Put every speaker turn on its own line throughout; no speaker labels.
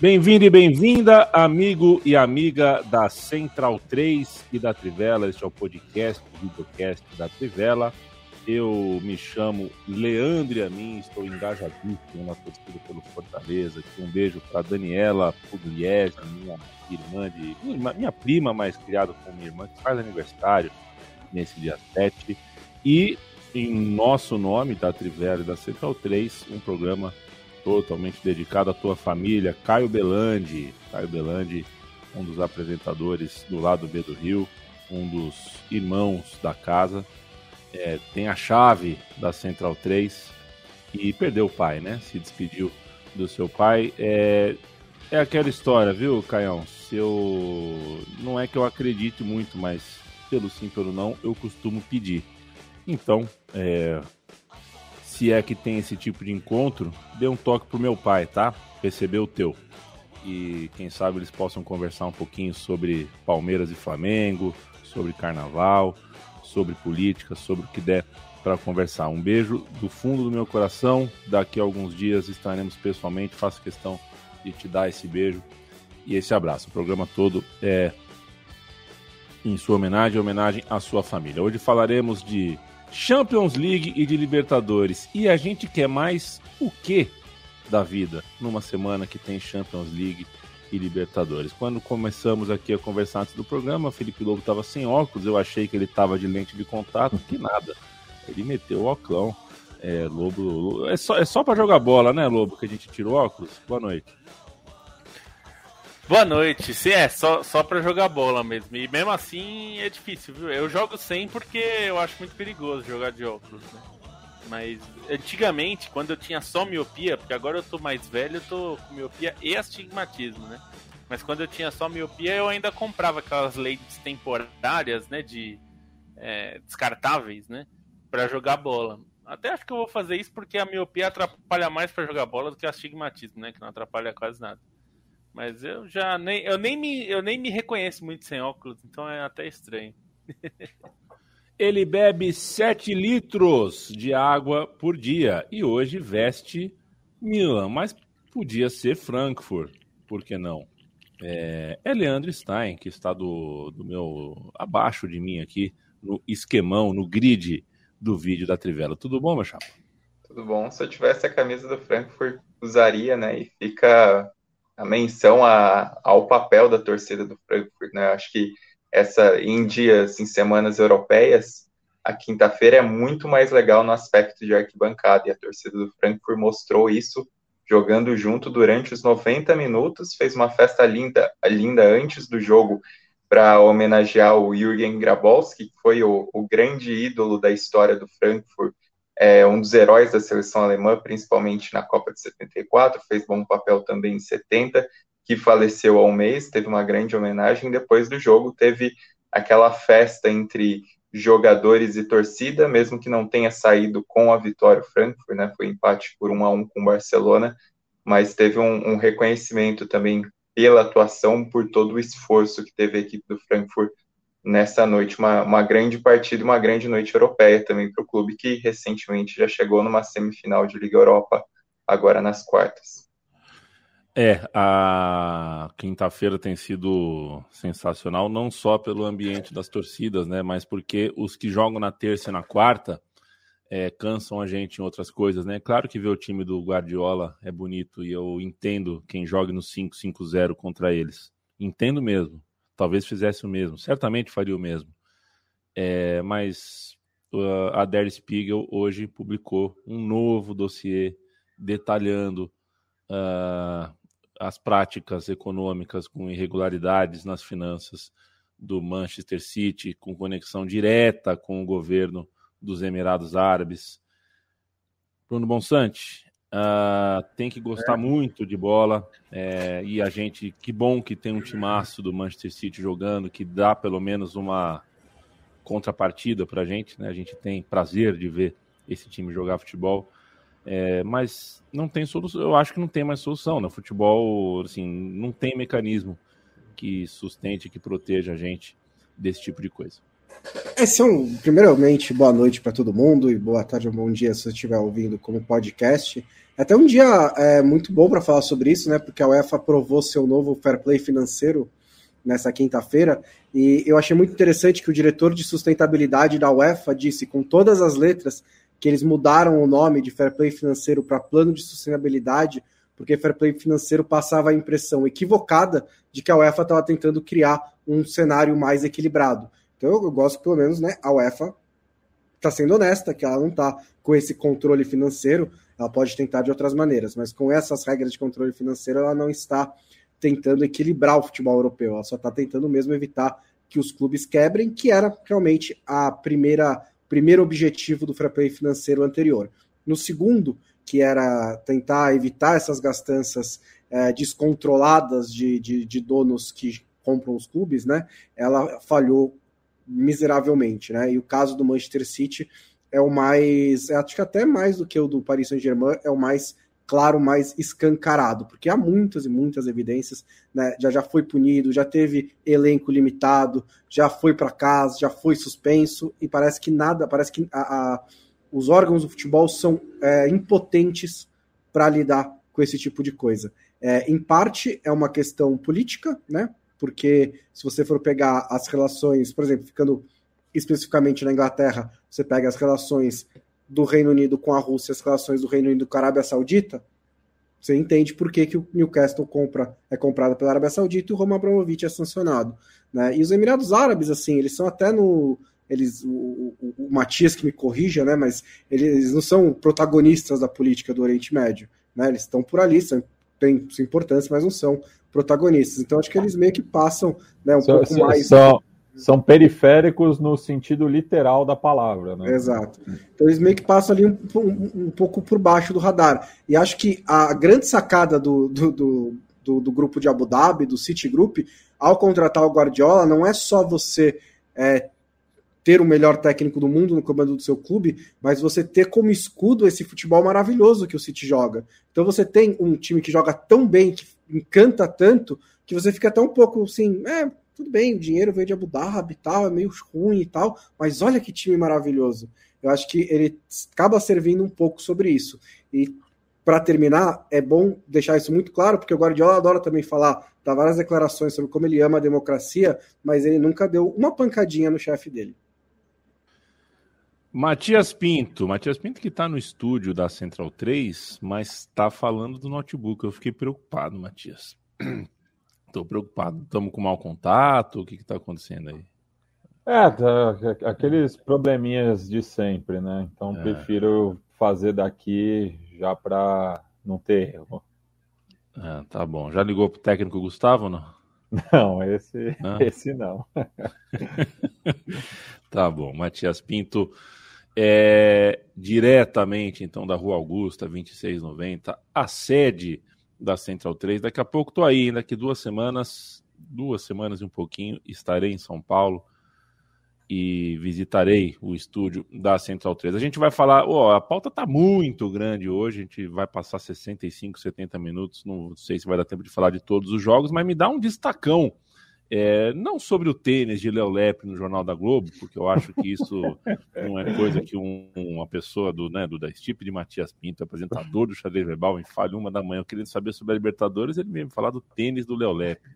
Bem-vindo e bem-vinda, amigo e amiga da Central 3 e da Trivela. Este é o podcast, o videocast da Trivela. Eu me chamo Leandro Amin, estou engajadíssimo na torcida pelo Fortaleza. Aqui um beijo para Daniela Pugliese, minha irmã de. Minha, prima mais criada com minha irmã, que faz aniversário nesse dia 7. E em nosso nome, da Trivela e da Central 3, um programa totalmente dedicado à tua família, Caio Belandi. Caio Belandi, um dos apresentadores do lado B do Rio, um dos irmãos da casa. É, tem a chave da Central 3 e perdeu o pai, né? Se despediu do seu pai. É, é aquela história, viu, Caião? Se eu. Não é que eu acredite muito, mas pelo sim, pelo não, eu costumo pedir. Então, é, se é que tem esse tipo de encontro, dê um toque pro meu pai, tá? Receber o teu. E quem sabe eles possam conversar um pouquinho sobre Palmeiras e Flamengo, sobre carnaval, sobre política, sobre o que der para conversar. Um beijo do fundo do meu coração. Daqui a alguns dias estaremos pessoalmente. Faço questão de te dar esse beijo e esse abraço. O programa todo é em sua homenagem, homenagem à sua família. Hoje falaremos de Champions League e de Libertadores. E a gente quer mais o que da vida numa semana que tem Champions League e Libertadores? Quando começamos aqui a conversar antes do programa, Felipe Lobo estava sem óculos, eu achei que ele estava de lente de contato, que nada. Ele meteu o óculos. É, Lobo, é só, é só para jogar bola, né, Lobo, que a gente tirou óculos? Boa noite.
Boa noite. Sim, é só, só pra jogar bola mesmo. E mesmo assim é difícil, viu? Eu jogo sem porque eu acho muito perigoso jogar de óculos, né? Mas antigamente, quando eu tinha só miopia, porque agora eu tô mais velho, eu tô com miopia e astigmatismo, né? Mas quando eu tinha só miopia, eu ainda comprava aquelas lentes temporárias, né? De é, descartáveis, né? Pra jogar bola. Até acho que eu vou fazer isso porque a miopia atrapalha mais para jogar bola do que o astigmatismo, né? Que não atrapalha quase nada. Mas eu já nem eu nem me eu nem me reconheço muito sem óculos, então é até estranho.
Ele bebe 7 litros de água por dia e hoje veste Milan, mas podia ser Frankfurt, por que não? É, é Leandro Stein, que está do, do meu abaixo de mim aqui, no esquemão, no grid do vídeo da Trivela. Tudo bom, meu chapa?
Tudo bom. Se eu tivesse a camisa do Frankfurt, usaria, né? E fica a menção a, ao papel da torcida do Frankfurt, né? Acho que essa em dias, em semanas europeias, a quinta-feira é muito mais legal no aspecto de arquibancada e a torcida do Frankfurt mostrou isso jogando junto durante os 90 minutos, fez uma festa linda, linda antes do jogo para homenagear o Jürgen Grabowski, que foi o, o grande ídolo da história do Frankfurt é um dos heróis da seleção alemã, principalmente na Copa de 74, fez bom papel também em 70, que faleceu há um mês, teve uma grande homenagem. Depois do jogo, teve aquela festa entre jogadores e torcida, mesmo que não tenha saído com a vitória o Frankfurt, né? Foi empate por um a um com o Barcelona, mas teve um, um reconhecimento também pela atuação, por todo o esforço que teve a equipe do Frankfurt nessa noite, uma, uma grande partida, uma grande noite europeia também para o clube, que recentemente já chegou numa semifinal de Liga Europa, agora nas quartas.
É, a quinta-feira tem sido sensacional, não só pelo ambiente das torcidas, né, mas porque os que jogam na terça e na quarta é, cansam a gente em outras coisas, né? Claro que ver o time do Guardiola é bonito e eu entendo quem joga no 5-5-0 contra eles. Entendo mesmo talvez fizesse o mesmo, certamente faria o mesmo. É, mas uh, a Der Spiegel hoje publicou um novo dossiê detalhando uh, as práticas econômicas com irregularidades nas finanças do Manchester City, com conexão direta com o governo dos Emirados Árabes. Bruno Bonsante, uh, tem que gostar é. muito de bola é, e a gente, que bom que tem um timaço do Manchester City jogando, que dá pelo menos uma contrapartida para a gente, né? A gente tem prazer de ver esse time jogar futebol. É, mas não tem solução, eu acho que não tem mais solução. Né? Futebol, assim, não tem mecanismo que sustente, que proteja a gente desse tipo de coisa.
Esse é um, primeiramente, boa noite para todo mundo e boa tarde ou bom dia se você estiver ouvindo como podcast. É até um dia é, muito bom para falar sobre isso, né? Porque a UEFA aprovou seu novo fair play financeiro nessa quinta-feira e eu achei muito interessante que o diretor de sustentabilidade da UEFA disse com todas as letras que eles mudaram o nome de fair play financeiro para plano de sustentabilidade porque fair play financeiro passava a impressão equivocada de que a UEFA estava tentando criar um cenário mais equilibrado. Então eu gosto pelo menos, né, a UEFA está sendo honesta, que ela não está com esse controle financeiro, ela pode tentar de outras maneiras, mas com essas regras de controle financeiro ela não está tentando equilibrar o futebol europeu, ela só está tentando mesmo evitar que os clubes quebrem, que era realmente a primeira primeiro objetivo do fair play financeiro anterior. No segundo, que era tentar evitar essas gastanças é, descontroladas de, de, de, donos que compram os clubes, né? Ela falhou miseravelmente, né? E o caso do Manchester City é o mais, acho que até mais do que o do Paris Saint-Germain, é o mais claro, mais escancarado, porque há muitas e muitas evidências, né? Já já foi punido, já teve elenco limitado, já foi para casa, já foi suspenso e parece que nada, parece que a, a os órgãos do futebol são é, impotentes para lidar com esse tipo de coisa. É, em parte é uma questão política, né? Porque se você for pegar as relações, por exemplo, ficando especificamente na Inglaterra, você pega as relações do Reino Unido com a Rússia, as relações do Reino Unido com a Arábia Saudita, você entende por que, que o Newcastle compra, é comprado pela Arábia Saudita e o Roman Abramovich é sancionado. Né? E os Emirados Árabes, assim, eles são até no, eles o, o, o, Matias que me corrija, né, mas eles não são protagonistas da política do Oriente Médio, né, eles estão por ali, são, têm sua importância, mas não são protagonistas. Então acho que eles meio que passam, né, um pouco mais
são, são periféricos no sentido literal da palavra, né?
Exato. Então eles meio que passam ali um, um, um pouco por baixo do radar. E acho que a grande sacada do, do, do, do, do grupo de Abu Dhabi, do City Group, ao contratar o Guardiola, não é só você é, ter o melhor técnico do mundo no comando do seu clube, mas você ter como escudo esse futebol maravilhoso que o City joga. Então você tem um time que joga tão bem, que encanta tanto, que você fica até um pouco assim, é, tudo bem, o dinheiro veio de Abu Dhabi e tal, é meio ruim e tal, mas olha que time maravilhoso. Eu acho que ele acaba servindo um pouco sobre isso. E para terminar, é bom deixar isso muito claro, porque o Guardiola adora também falar, dar várias declarações sobre como ele ama a democracia, mas ele nunca deu uma pancadinha no chefe dele.
Matias Pinto, Matias Pinto que está no estúdio da Central 3, mas está falando do notebook. Eu fiquei preocupado, Matias. Estou preocupado. Estamos com mau contato? O que está acontecendo aí?
É, tá, aqueles probleminhas de sempre, né? Então é. prefiro fazer daqui já para não ter erro.
É, tá bom. Já ligou pro técnico Gustavo, não?
Não, esse não. Esse não.
tá bom. Matias Pinto é, diretamente então da Rua Augusta, 2690, a sede da Central 3. Daqui a pouco estou aí, daqui duas semanas, duas semanas e um pouquinho, estarei em São Paulo e visitarei o estúdio da Central 3. A gente vai falar, oh, a pauta está muito grande hoje, a gente vai passar 65, 70 minutos, não sei se vai dar tempo de falar de todos os jogos, mas me dá um destacão é, não sobre o tênis de Léo Lepre no Jornal da Globo, porque eu acho que isso não é coisa que um, uma pessoa do, né, do da Stipe de Matias Pinto, apresentador do xadrez verbal, em fale uma da manhã, querendo saber sobre a Libertadores, ele veio me falar do tênis do Léo Lepre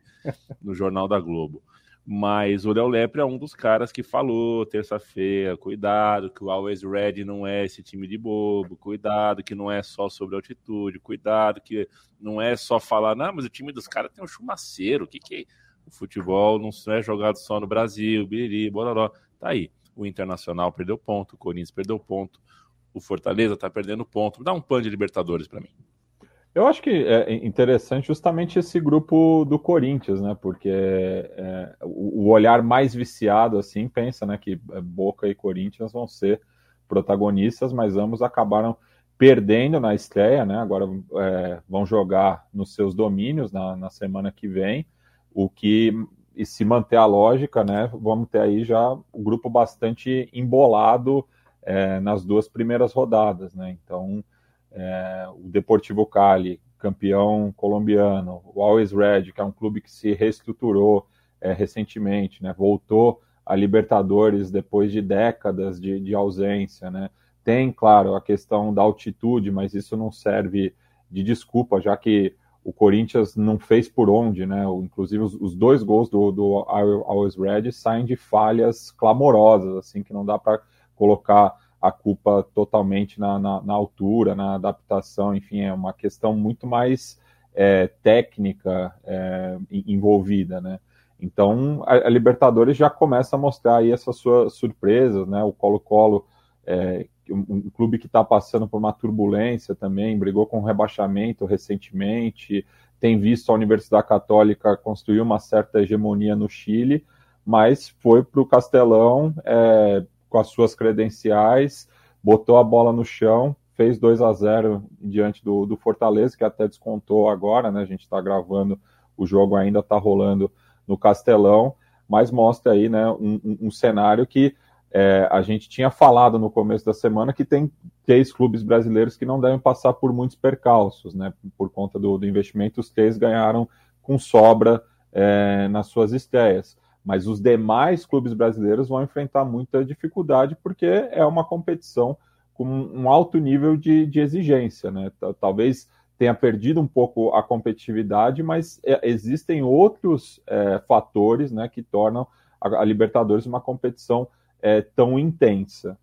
no Jornal da Globo. Mas o Léo Lepre é um dos caras que falou terça-feira: cuidado, que o Always Red não é esse time de bobo, cuidado, que não é só sobre altitude, cuidado, que não é só falar, não, mas o time dos caras tem um chumaceiro, o que, que é? O futebol não é jogado só no Brasil, biriri, bororó. Tá aí. O Internacional perdeu ponto, o Corinthians perdeu ponto, o Fortaleza tá perdendo ponto. Dá um pano de Libertadores para mim.
Eu acho que é interessante justamente esse grupo do Corinthians, né? Porque é, o olhar mais viciado, assim, pensa né, que Boca e Corinthians vão ser protagonistas, mas ambos acabaram perdendo na estreia, né? Agora é, vão jogar nos seus domínios na, na, semana que vem, o que, e se manter a lógica, né? Vamos ter aí já o grupo bastante embolado é, nas duas primeiras rodadas, né? Então é, o Deportivo Cali, campeão colombiano, o Always Red, que é um clube que se reestruturou é, recentemente, né, voltou a Libertadores depois de décadas de, de, ausência. Né. Tem, claro, a questão da altitude, mas isso não serve de desculpa, já que o Corinthians não fez por onde, né? Inclusive os, os dois gols do, do Always Red saem de falhas clamorosas, assim que não dá para colocar a culpa totalmente na, na, na, altura, na adaptação, enfim, é uma questão muito mais é, técnica é, envolvida, né? Então, a, a, Libertadores já começa a mostrar aí essas suas surpresas, né? O Colo-Colo, é, um, um, clube que está passando por uma turbulência também, brigou com rebaixamento recentemente, tem visto a Universidade Católica construir uma certa hegemonia no Chile, mas foi para o Castelão é, com as suas credenciais, botou a bola no chão, fez 2 a 0 diante do, do Fortaleza, que até descontou agora, né? A gente está gravando, o jogo ainda está rolando no Castelão, mas mostra aí né, um, um, um cenário que é, a gente tinha falado no começo da semana que tem três clubes brasileiros que não devem passar por muitos percalços, né? Por conta do, do investimento, os três ganharam com sobra é, nas suas estreias. Mas os demais clubes brasileiros vão enfrentar muita dificuldade porque é uma competição com um alto nível de, de exigência, né? Talvez tenha perdido um pouco a competitividade, mas é, existem outros é, fatores né, que tornam a, a Libertadores uma competição é, tão intensa.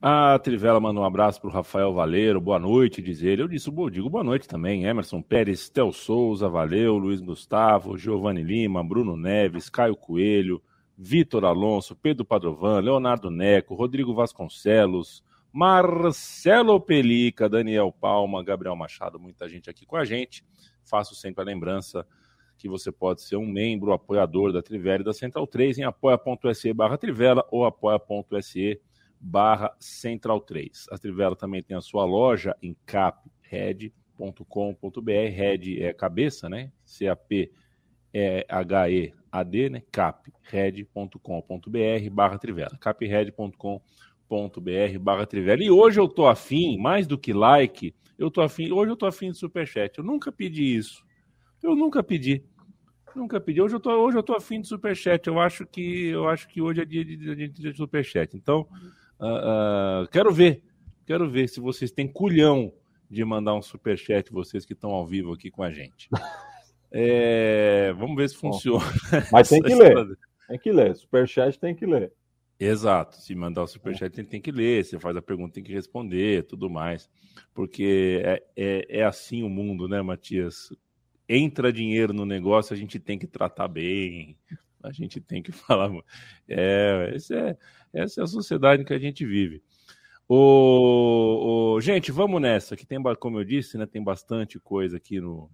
A Trivela manda um abraço para o Rafael Valeiro, boa noite, diz ele. Eu disse, eu digo boa noite também. Emerson Pérez, Tel Souza, valeu, Luiz Gustavo, Giovanni Lima, Bruno Neves, Caio Coelho, Vitor Alonso, Pedro Padrovan, Leonardo Neco, Rodrigo Vasconcelos, Marcelo Pelica, Daniel Palma, Gabriel Machado, muita gente aqui com a gente. Faço sempre a lembrança que você pode ser um membro, apoiador da Trivela e da Central 3 em apoia.se barra Trivela ou apoia.se barra Central 3. A Trivela também tem a sua loja em capred.com.br. Red é cabeça, né? C-A-P é H-E-A-D, né? capred.com.br barra Trivela. capred.com.br barra Trivela. E hoje eu tô afim, mais do que like, eu tô afim, hoje eu tô afim de superchat. Eu nunca pedi isso. Eu nunca pedi. Nunca pedi. Hoje eu tô, hoje eu tô afim de superchat. Eu acho que eu acho que hoje é dia de, de, de superchat. Então, Uh, uh, quero ver, quero ver se vocês têm culhão de mandar um super chat, vocês que estão ao vivo aqui com a gente. É, vamos ver se funciona.
Mas tem que ler. Tem que ler. Superchat tem que ler.
Exato. Se mandar o superchat, tem, tem que ler. Você faz a pergunta, tem que responder, tudo mais. Porque é, é, é assim o mundo, né, Matias? Entra dinheiro no negócio, a gente tem que tratar bem, a gente tem que falar. É, esse é, essa é a sociedade que a gente vive. O, o, gente, vamos nessa, que tem, como eu disse, né, tem bastante coisa aqui no,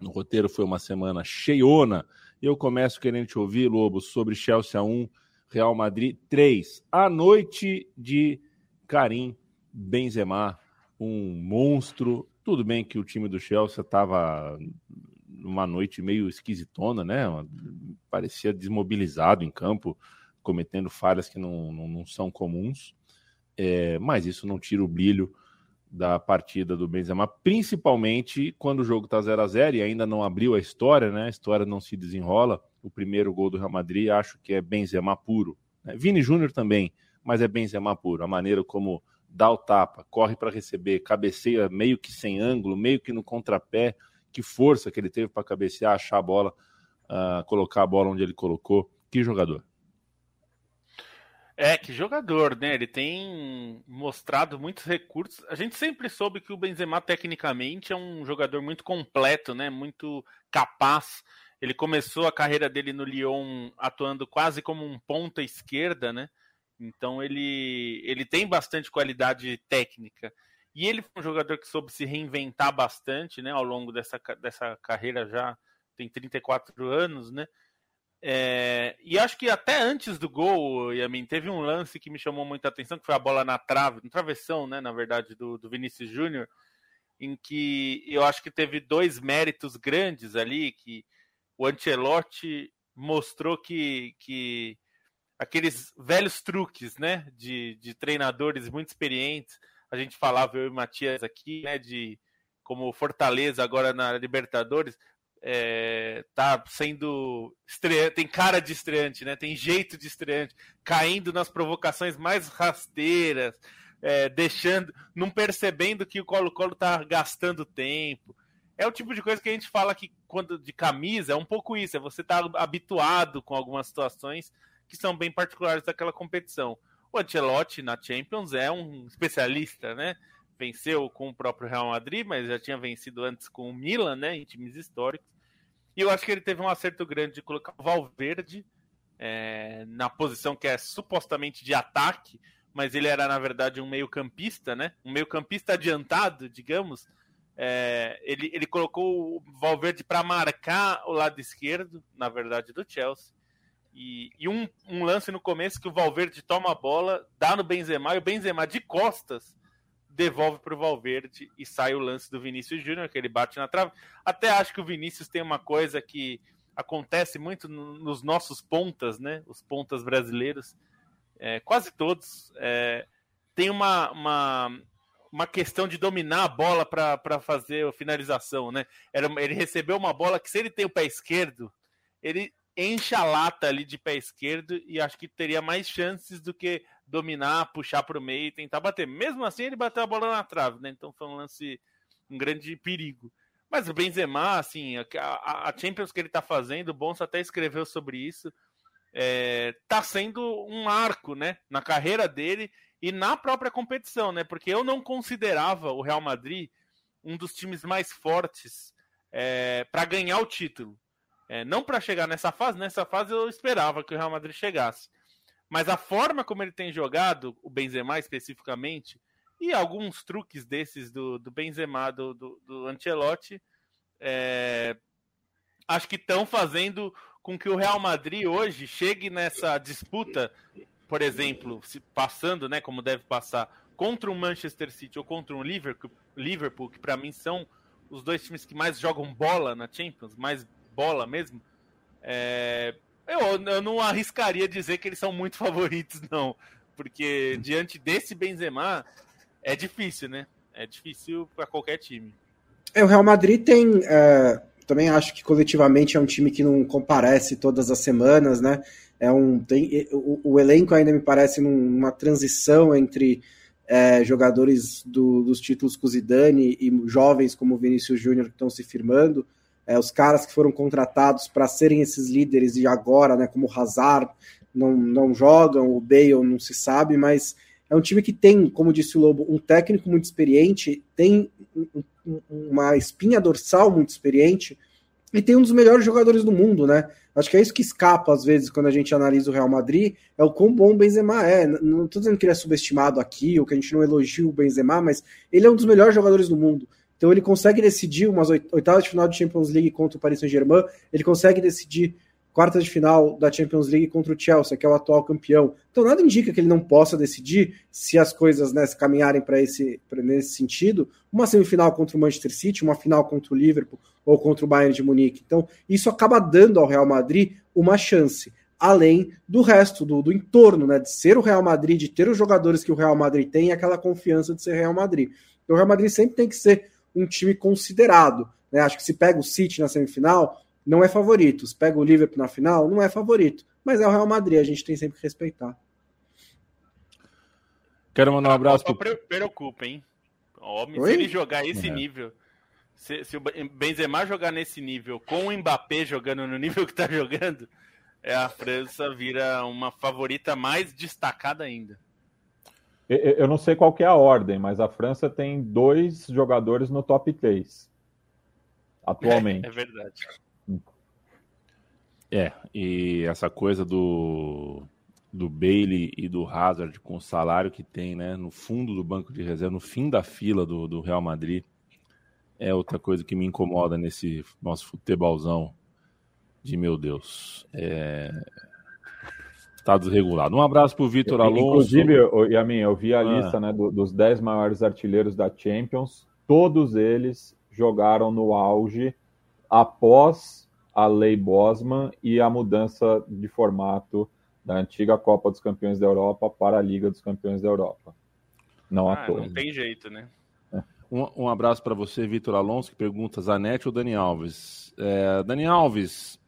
no roteiro. Foi uma semana cheiona. Eu começo querendo te ouvir, Lobo, sobre Chelsea 1, Real Madrid 3. A noite de Karim Benzema, um monstro. Tudo bem que o time do Chelsea estava numa noite meio esquisitona, né? Parecia desmobilizado em campo cometendo falhas que não, não, não são comuns, é, mas isso não tira o brilho da partida do Benzema, principalmente quando o jogo está 0 a 0 e ainda não abriu a história, né? A história não se desenrola. O primeiro gol do Real Madrid acho que é Benzema puro. Né? Vini Júnior também, mas é Benzema puro. A maneira como dá o tapa, corre para receber, cabeceia meio que sem ângulo, meio que no contrapé, que força que ele teve para cabecear, achar a bola, uh, colocar a bola onde ele colocou. Que jogador!
É, que jogador, né? Ele tem mostrado muitos recursos. A gente sempre soube que o Benzema, tecnicamente, é um jogador muito completo, né? Muito capaz. Ele começou a carreira dele no Lyon atuando quase como um ponta esquerda, né? Então ele, ele tem bastante qualidade técnica. E ele foi um jogador que soube se reinventar bastante, né, ao longo dessa, dessa carreira já tem 34 anos, né? É, e acho que até antes do gol, Yamin, teve um lance que me chamou muita atenção, que foi a bola na trave, na travessão, né, na verdade, do, do Vinícius Júnior, em que eu acho que teve dois méritos grandes ali, que o Ancelotti mostrou que, que aqueles velhos truques, né, de, de treinadores muito experientes, a gente falava, eu e Matias aqui, né, de como Fortaleza agora na Libertadores, é, tá sendo estreante, tem cara de estreante, né? Tem jeito de estreante, caindo nas provocações mais rasteiras, é, deixando, não percebendo que o Colo-Colo tá gastando tempo. É o tipo de coisa que a gente fala que quando de camisa é um pouco isso, é você tá habituado com algumas situações que são bem particulares daquela competição. O Ancelotti na Champions é um especialista, né? Venceu com o próprio Real Madrid, mas já tinha vencido antes com o Milan, né? Em times históricos. E eu acho que ele teve um acerto grande de colocar o Valverde é, na posição que é supostamente de ataque, mas ele era, na verdade, um meio-campista, né? Um meio-campista adiantado, digamos. É, ele, ele colocou o Valverde para marcar o lado esquerdo, na verdade, do Chelsea. E, e um, um, lance no começo que o Valverde toma a bola, dá no Benzema, e o Benzema de costas devolve para o Valverde e sai o lance do Vinícius Júnior, que ele bate na trave. Até acho que o Vinícius tem uma coisa que acontece muito nos nossos pontas, né? Os pontas brasileiros, é, quase todos, é, tem uma, uma, uma questão de dominar a bola para fazer a finalização, né? Era, ele recebeu uma bola que, se ele tem o pé esquerdo, ele enche a lata ali de pé esquerdo e acho que teria mais chances do que dominar, puxar para o meio e tentar bater. Mesmo assim, ele bateu a bola na trave, né? Então foi um lance, um grande perigo. Mas o Benzema, assim, a, a Champions que ele está fazendo, o Bonsa até escreveu sobre isso, é, tá sendo um arco, né? Na carreira dele e na própria competição, né? Porque eu não considerava o Real Madrid um dos times mais fortes é, para ganhar o título. É, não para chegar nessa fase, nessa fase eu esperava que o Real Madrid chegasse. Mas a forma como ele tem jogado, o Benzema especificamente, e alguns truques desses do, do Benzema, do, do, do Ancelotti, é, acho que estão fazendo com que o Real Madrid hoje chegue nessa disputa, por exemplo, se passando, né, como deve passar, contra o Manchester City ou contra o Liverpool, Liverpool que para mim são os dois times que mais jogam bola na Champions, mais bola mesmo, é, eu, eu não arriscaria dizer que eles são muito favoritos, não. Porque diante desse Benzema, é difícil, né? É difícil para qualquer time.
É, o Real Madrid tem. É, também acho que coletivamente é um time que não comparece todas as semanas, né? É um, tem, o, o elenco ainda me parece numa transição entre é, jogadores do, dos títulos com Zidane e jovens como Vinícius Júnior que estão se firmando é, os caras que foram contratados para serem esses líderes e agora, né, como o Hazard, não, não jogam, o Bale não se sabe, mas é um time que tem, como disse o Lobo, um técnico muito experiente, tem uma espinha dorsal muito experiente e tem um dos melhores jogadores do mundo, né? Acho que é isso que escapa às vezes quando a gente analisa o Real Madrid, é o quão bom o Benzema é. Não estou dizendo que ele é subestimado aqui ou que a gente não elogia o Benzema, mas ele é um dos melhores jogadores do mundo. Então ele consegue decidir umas oitavas de final de Champions League contra o Paris Saint-Germain, ele consegue decidir quartas de final da Champions League contra o Chelsea, que é o atual campeão. Então nada indica que ele não possa decidir se as coisas né, se caminharem para esse pra, nesse sentido, uma semifinal contra o Manchester City, uma final contra o Liverpool ou contra o Bayern de Munique. Então isso acaba dando ao Real Madrid uma chance, além do resto do, do entorno, né, de ser o Real Madrid, de ter os jogadores que o Real Madrid tem e aquela confiança de ser Real Madrid. Então, o Real Madrid sempre tem que ser um time considerado. Né? Acho que se pega o City na semifinal, não é favorito. Se pega o Liverpool na final, não é favorito. Mas é o Real Madrid, a gente tem sempre que respeitar.
Quero mandar um abraço. Só pro... preocupa, hein? Homem, se ele jogar esse é. nível, se, se, o Benzema jogar nesse nível, com o Mbappé jogando no nível que tá jogando, é, a França vira uma favorita mais destacada ainda.
Eu não sei qual é a ordem, mas a França tem dois jogadores no top 3 atualmente.
É, é verdade.
É, e essa coisa do do Bailey e do Hazard com o salário que tem, né? No fundo do banco de reserva, no fim da fila do, do Real Madrid. É outra coisa que me incomoda nesse nosso futebolzão de meu Deus. É... Está desregulado. Um abraço para o Vitor Alonso.
Inclusive, Yamin, eu vi a ah. lista né, dos 10 maiores artilheiros da Champions. Todos eles jogaram no auge após a lei Bosman e a mudança de formato da antiga Copa dos Campeões da Europa para a Liga dos Campeões da Europa. Não ah, à toa.
Não tem jeito, né?
É. Um, um abraço para você, Vitor Alonso, que pergunta: Zanetti ou Dani Alves? É, Dani Alves,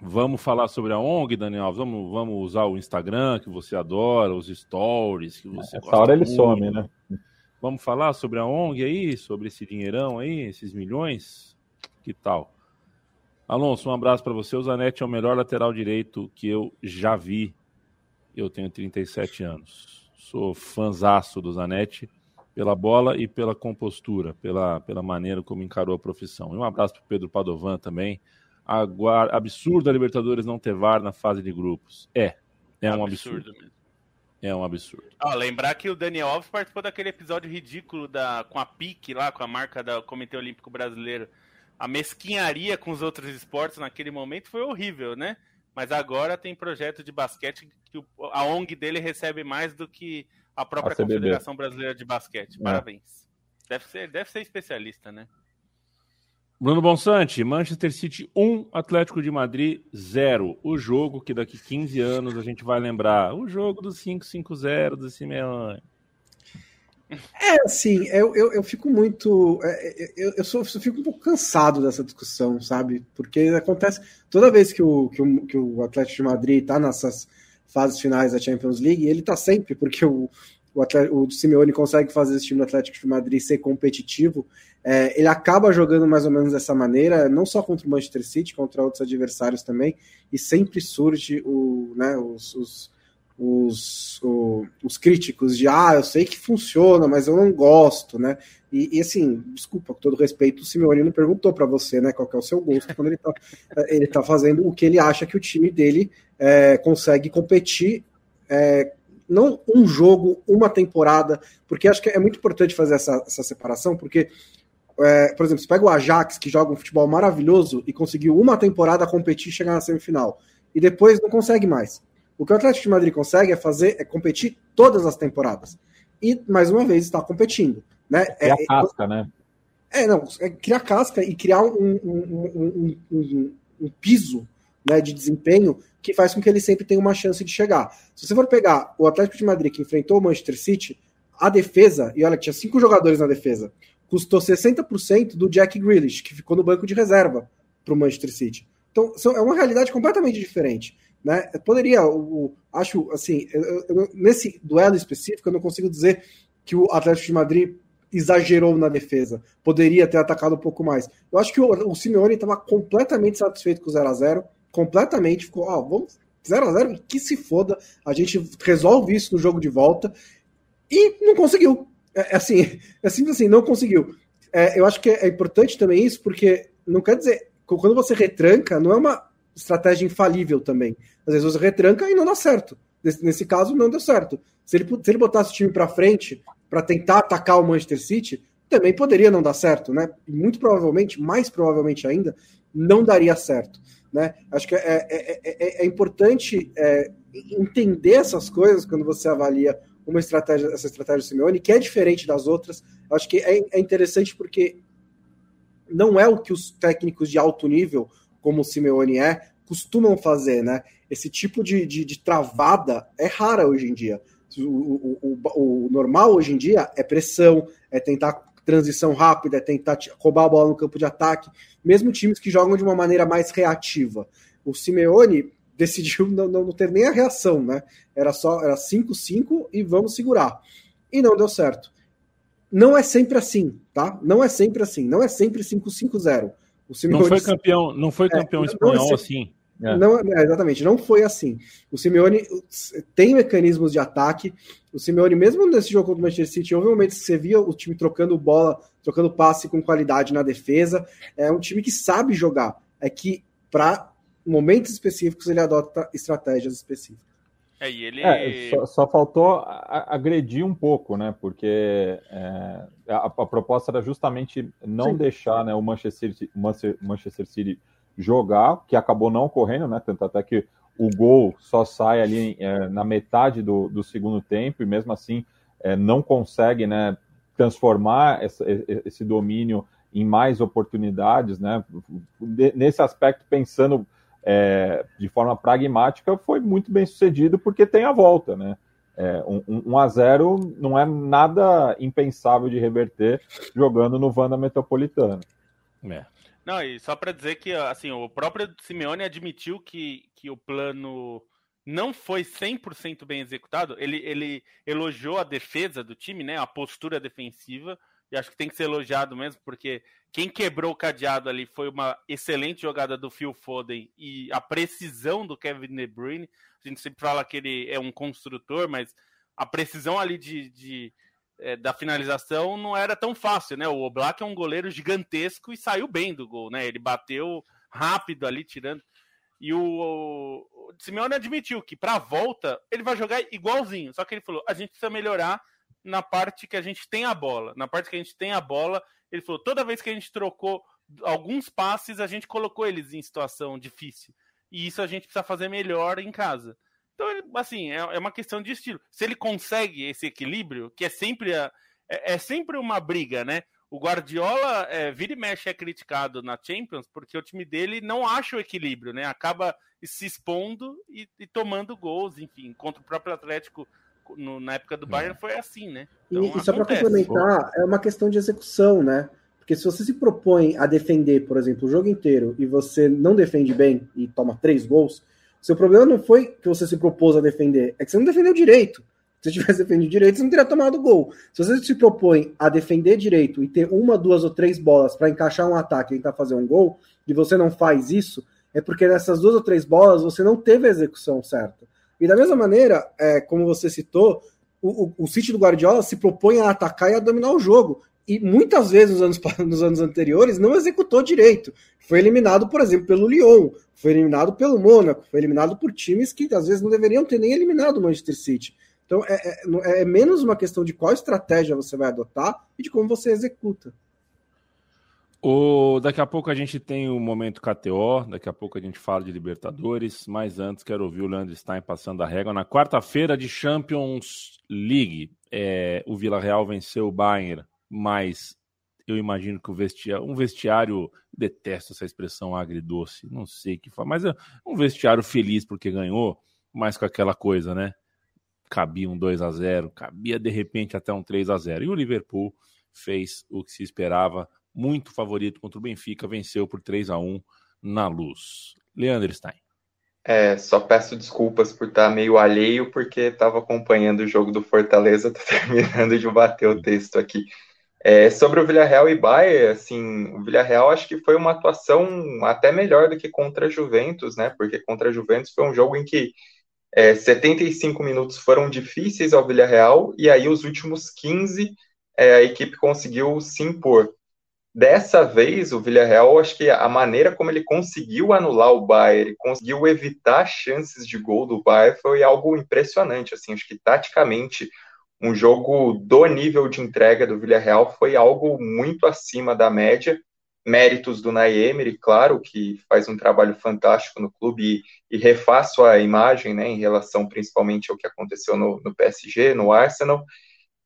Vamos falar sobre a ONG, Daniel? Vamos, vamos usar o Instagram que você adora, os stories que você
Essa hora ele muito. some, né?
Vamos falar sobre a ONG aí, sobre esse dinheirão aí, esses milhões? Que tal? Alonso, um abraço para você. O Zanetti é o melhor lateral direito que eu já vi. Eu tenho 37 anos. Sou fanzaço do Zanetti pela bola e pela compostura, pela, pela maneira como encarou a profissão. E um abraço para Pedro Padovan também absurdo a Libertadores não ter VAR na fase de grupos. É, é um absurdo. absurdo. É um absurdo.
Ah, lembrar que o Daniel Alves participou daquele episódio ridículo da, com a PIC lá, com a marca do Comitê Olímpico Brasileiro. A mesquinharia com os outros esportes naquele momento foi horrível, né? Mas agora tem projeto de basquete que a ONG dele recebe mais do que a própria a Confederação Brasileira de Basquete. É. Parabéns. É. Deve, ser, deve ser especialista, né?
Bruno Bonsante, Manchester City 1, Atlético de Madrid 0. O jogo que daqui 15 anos a gente vai lembrar. O jogo do 5-5-0 do Simeone.
É, assim, eu, eu, eu fico muito. É, é, eu, eu, sou, eu fico um pouco cansado dessa discussão, sabe? Porque acontece toda vez que o, que o, que o Atlético de Madrid tá nessas fases finais da Champions League, ele tá sempre, porque o, o, Atlético, o Simeone consegue fazer esse time do Atlético de Madrid ser competitivo, é, ele acaba jogando mais ou menos dessa maneira, não só contra o Manchester City, contra outros adversários também, e sempre surge o, né, os, os, os, o, os, críticos de ah, eu sei que funciona, mas eu não gosto, né? E, e assim, desculpa, com todo respeito, o Simeone não perguntou para você, né, qual é o seu gosto quando ele está ele tá fazendo o que ele acha que o time dele é, consegue competir é, não um jogo, uma temporada, porque acho que é muito importante fazer essa, essa separação, porque, é, por exemplo, você pega o Ajax, que joga um futebol maravilhoso e conseguiu uma temporada competir e chegar na semifinal, e depois não consegue mais. O que o Atlético de Madrid consegue é fazer, é competir todas as temporadas. E, mais uma vez, está competindo. Né?
É, a casca, né?
É, não, é criar casca e criar um, um, um, um piso né, de desempenho que faz com que ele sempre tenha uma chance de chegar. Se você for pegar o Atlético de Madrid que enfrentou o Manchester City, a defesa, e olha que tinha cinco jogadores na defesa, custou 60% do Jack Grealish, que ficou no banco de reserva para o Manchester City. Então, é uma realidade completamente diferente. Né? Eu poderia, eu, acho assim, eu, eu, nesse duelo específico, eu não consigo dizer que o Atlético de Madrid exagerou na defesa, poderia ter atacado um pouco mais. Eu acho que o, o Simeone estava completamente satisfeito com o 0 a 0 completamente, ficou, ó, vamos 0 a 0 que se foda, a gente resolve isso no jogo de volta e não conseguiu. É, é assim, é simples assim, não conseguiu. É, eu acho que é importante também isso, porque não quer dizer, quando você retranca, não é uma estratégia infalível também. Às vezes você retranca e não dá certo. Nesse, nesse caso, não deu certo. Se ele, se ele botasse o time para frente para tentar atacar o Manchester City, também poderia não dar certo, né? Muito provavelmente, mais provavelmente ainda, não daria certo. Né? Acho que é, é, é, é importante entender essas coisas quando você avalia uma estratégia, essa estratégia do Simeone, que é diferente das outras. Acho que é, interessante porque não é o que os técnicos de alto nível, como o Simeone é, costumam fazer, né? Esse tipo de, de, de travada é rara hoje em dia. O, o, o, o, normal hoje em dia é pressão, é tentar transição rápida, é tentar roubar a bola no campo de ataque, mesmo times que jogam de uma maneira mais reativa. O Simeone decidiu não, não, ter nem a reação, né? Era só era 5-5 e vamos segurar. E não deu certo. Não é sempre assim, tá? Não é sempre assim. Não é sempre 5-5-0.
O Simeone não foi campeão, não foi campeão é, espanhol assim.
É. Não, é, exatamente, não foi assim. O Simeone tem mecanismos de ataque. O Simeone, mesmo nesse jogo contra o Manchester City, houve momentos que você via o time trocando bola, trocando passe com qualidade na defesa. É um time que sabe jogar. É que, para momentos específicos, ele adota estratégias específicas.
É, e ele...
É, só, só, faltou agredir um pouco, né? Porque é, a, a, proposta era justamente não Sim. deixar né, o Manchester, Manchester City jogar, que acabou não ocorrendo, né? Tanto até que o gol só sai ali é, na metade do, do, segundo tempo, e mesmo assim é, não consegue né, transformar essa, esse domínio em mais oportunidades, né? Nesse aspecto, pensando é, de forma pragmática, foi muito bem sucedido porque tem a volta, né? É, um, um a 0 não é nada impensável de reverter jogando no Wanda Metropolitano.
É. Não, e só para dizer que assim, o próprio Simeone admitiu que, que o plano não foi 100% bem executado. Ele, ele elogiou a defesa do time, né, a postura defensiva, e acho que tem que ser elogiado mesmo, porque quem quebrou o cadeado ali foi uma excelente jogada do Phil Foden e a precisão do Kevin De Bruyne. A gente sempre fala que ele é um construtor, mas a precisão ali de, de é, da finalização não era tão fácil, né? O Oblak é um goleiro gigantesco e saiu bem do gol, né? Ele bateu rápido ali, tirando. E o, o Simeone admitiu que para a volta ele vai jogar igualzinho, só que ele falou: a gente precisa melhorar na parte que a gente tem a bola. Na parte que a gente tem a bola, ele falou: toda vez que a gente trocou alguns passes, a gente colocou eles em situação difícil. E isso a gente precisa fazer melhor em casa. Então, assim, é, é uma questão de estilo. Se ele consegue esse equilíbrio, que é sempre, a, é, é sempre uma briga, né? O Guardiola é, vira e mexe é criticado na Champions porque o time dele não acha o equilíbrio, né? Acaba se expondo e, e tomando gols, enfim, contra o próprio Atlético no, na época do Bayern é. foi assim, né?
Então, e, e só para complementar, é uma questão de execução, né? Porque se você se propõe a defender, por exemplo, o jogo inteiro e você não defende bem e toma três gols, seu problema não foi que você se propôs a defender, é que você não defendeu direito. Se você tivesse defendido direito, você não teria tomado gol. Se você se propõe a defender direito e ter uma, duas ou três bolas para encaixar um ataque e tentar fazer um gol, e você não faz isso, é porque nessas duas ou três bolas você não teve a execução certa. E da mesma maneira, é, como você citou, o, o, o City do Guardiola se propõe a atacar e a dominar o jogo. E muitas vezes nos anos, nos anos anteriores não executou direito. Foi eliminado, por exemplo, pelo Lyon, foi eliminado pelo Mônaco, foi eliminado por times que às vezes não deveriam ter nem eliminado o Manchester City. Então é, é, é menos uma questão de qual estratégia você vai adotar e de como você executa.
O, daqui a pouco a gente tem o momento KTO, daqui a pouco a gente fala de Libertadores, mas antes quero ouvir o Leandro Stein passando a régua. Na quarta-feira de Champions League, é, o Vila Real venceu o Bayern, mas eu imagino que o vestiário, um vestiário, detesto essa expressão agridoce, não sei o que fala, mas é um vestiário feliz porque ganhou, mas com aquela coisa, né? Cabia um 2 a 0 cabia de repente até um 3 a 0 E o Liverpool fez o que se esperava, muito favorito contra o Benfica, venceu por 3 a 1 na luz. Leandro Stein.
É, só peço desculpas por estar meio alheio, porque estava acompanhando o jogo do Fortaleza, tô terminando de bater o texto aqui. É, sobre o Villarreal e Bayern, assim, o Villarreal acho que foi uma atuação até melhor do que contra a Juventus, né? Porque contra a Juventus foi um jogo em que é, 75 minutos foram difíceis ao Villarreal e aí os últimos 15 é, a equipe conseguiu se impor. Dessa vez, o Villarreal, acho que a maneira como ele conseguiu anular o Bayern, conseguiu evitar chances de gol do Bayern, foi algo impressionante. Assim, acho que taticamente, um jogo do nível de entrega do Villarreal foi algo muito acima da média. Méritos do Naemery, claro, que faz um trabalho fantástico no clube e, e refaz sua imagem, né, em relação principalmente ao que aconteceu no, no PSG, no Arsenal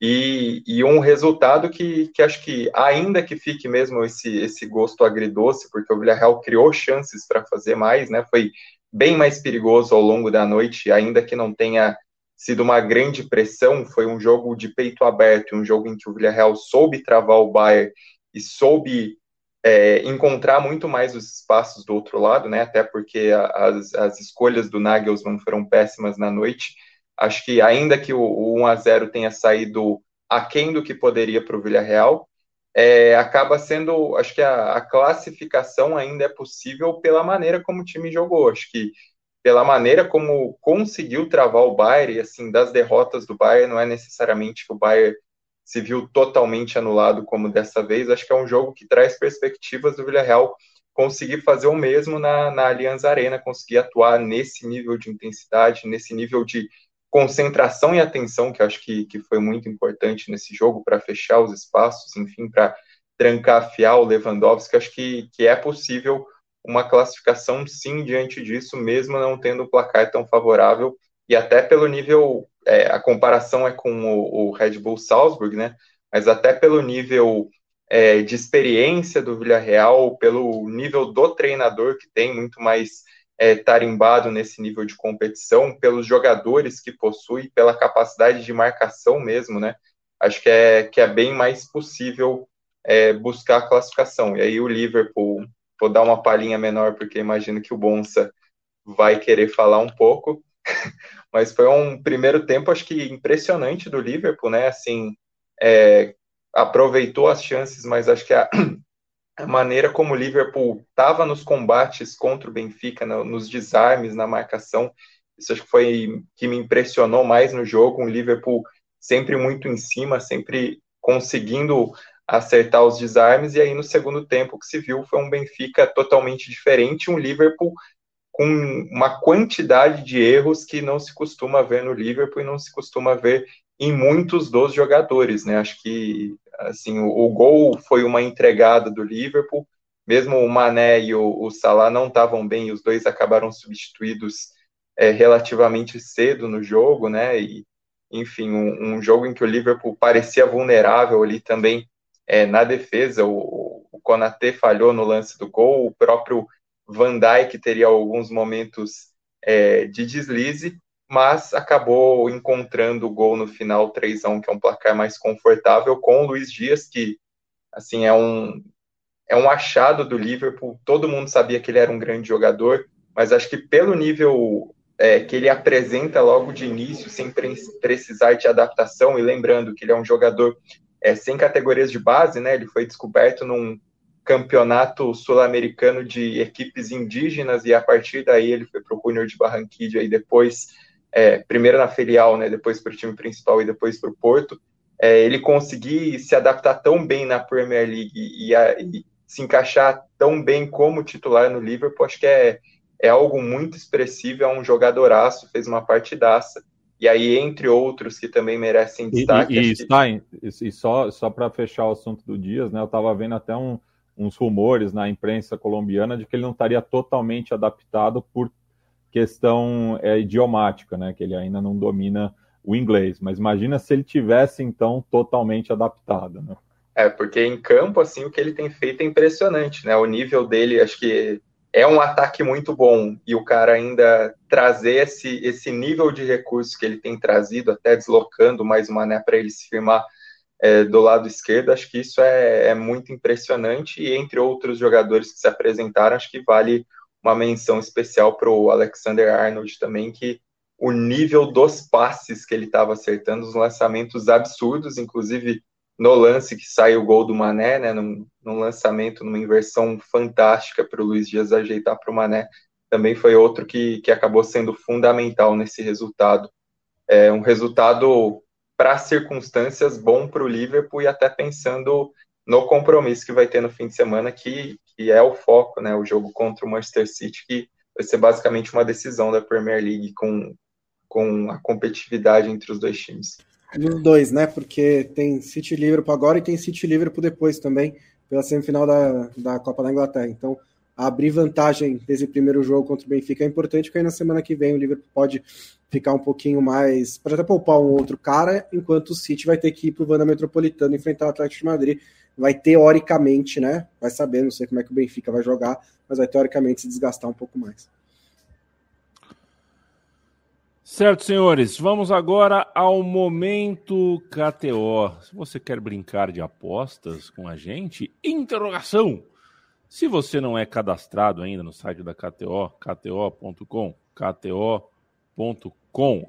e, e, um resultado que, que acho que, ainda que fique mesmo esse, esse gosto agridoce, porque o Villarreal criou chances para fazer mais, né? Foi bem mais perigoso ao longo da noite, ainda que não tenha sido uma grande pressão, foi um jogo de peito aberto, um jogo em que o Villarreal soube travar o Bayern e soube é, encontrar muito mais os espaços do outro lado, né? Até porque as, as escolhas do Nagelsmann foram péssimas na noite Acho que ainda que o, o 1 a 0 tenha saído aquém do que poderia para o Villarreal, é, acaba sendo, acho que a, a, classificação ainda é possível pela maneira como o time jogou. Acho que pela maneira como conseguiu travar o Bayern, assim, das derrotas do Bayern, não é necessariamente que o Bayern se viu totalmente anulado como dessa vez. Acho que é um jogo que traz perspectivas do Villarreal conseguir fazer o mesmo na, na Allianz Arena, conseguir atuar nesse nível de intensidade, nesse nível de concentração e atenção, que acho que, que foi muito importante nesse jogo para fechar os espaços, enfim, para trancafiar o Lewandowski, acho que, que é possível uma classificação sim diante disso, mesmo não tendo um placar tão favorável, e até pelo nível, é, a comparação é com o, o, Red Bull Salzburg, né? Mas até pelo nível é, de experiência do Villarreal, pelo nível do treinador que tem muito mais é, tarimbado nesse nível de competição, pelos jogadores que possui, pela capacidade de marcação mesmo, né? Acho que é, que é bem mais possível é, buscar a classificação. E aí o Liverpool, vou dar uma palhinha menor, porque imagino que o Bonsa vai querer falar um pouco, mas foi um primeiro tempo, acho que impressionante do Liverpool, né? Assim, é, aproveitou as chances, mas acho que a, a maneira como o Liverpool estava nos combates contra o Benfica, no, nos desarmes, na marcação, isso acho que foi que me impressionou mais no jogo. Um Liverpool sempre muito em cima, sempre conseguindo acertar os desarmes, e aí no segundo tempo que se viu foi um Benfica totalmente diferente, um Liverpool com uma quantidade de erros que não se costuma ver no Liverpool e não se costuma ver em muitos dos jogadores, né? Acho que assim o, o gol foi uma entregada do Liverpool, mesmo o Mané e o, o Salah não estavam bem, e os dois acabaram substituídos é, relativamente cedo no jogo, né? E enfim, um, um jogo em que o Liverpool parecia vulnerável ali também é, na defesa, o, o Konaté falhou no lance do gol, o próprio Van Dijk teria alguns momentos é, de deslize, mas acabou encontrando o gol no final 3 a 1 que é um placar mais confortável, com o Luiz Dias, que assim é um, é um achado do Liverpool, todo mundo sabia que ele era um grande jogador, mas acho que pelo nível é, que ele apresenta logo de início, sem precisar de adaptação, e lembrando que ele é um jogador é, sem categorias de base, né? Ele foi descoberto num campeonato sul-americano de equipes indígenas e a partir daí ele foi para o Junior de Barranquilla e depois, é, primeiro na filial, né? Depois para o time principal e depois para o Porto. É, ele conseguir se adaptar tão bem na Premier League e, a, e, se encaixar tão bem como titular no Liverpool, acho que é, é algo muito expressivo, é um jogadoraço, fez uma partidaça. E aí, entre outros que também merecem destaque.
E, e, Stein, que... e só, só para fechar o assunto do Dias, né? Eu estava vendo até um, uns rumores na imprensa colombiana de que ele não estaria totalmente adaptado por questão é, idiomática, né? Que ele ainda não domina o inglês. Mas imagina se ele tivesse, então, totalmente adaptado, né?
É, porque em campo, assim, o que ele tem feito é impressionante, né? O nível dele, acho que é um ataque muito bom e o cara ainda trazer esse, esse nível de recurso que ele tem trazido, até deslocando mais uma né, para ele se firmar é, do lado esquerdo, acho que isso é, é, muito impressionante e entre outros jogadores que se apresentaram, acho que vale uma menção especial para o Alexander Arnold também, que o nível dos passes que ele estava acertando, os lançamentos absurdos, inclusive no lance que sai o gol do Mané, né, num, num lançamento, numa inversão fantástica para o Luiz Dias ajeitar para o Mané, também foi outro que, que acabou sendo fundamental nesse resultado. É um resultado para circunstâncias bom para o Liverpool e até pensando no compromisso que vai ter no fim de semana, que, que é o foco, né, o jogo contra o Manchester City, que vai ser basicamente uma decisão da Premier League com, com a competitividade entre os dois times.
Nos dois, né? Porque tem City Liverpool agora e tem City Liverpool depois também, pela semifinal da, da Copa da Inglaterra. Então, abrir vantagem desse primeiro jogo contra o Benfica é importante, porque aí na semana que vem o Liverpool pode ficar um pouquinho mais. Pode até poupar um outro cara, enquanto o City vai ter que ir para o Vanda Metropolitano enfrentar o Atlético de Madrid. Vai teoricamente, né? Vai saber, não sei como é que o Benfica vai jogar, mas vai teoricamente se desgastar um pouco mais.
Certo, senhores, vamos agora ao momento KTO. Se você quer brincar de apostas com a gente, interrogação. Se você não é cadastrado ainda no site da KTO, kto.com, kto.com,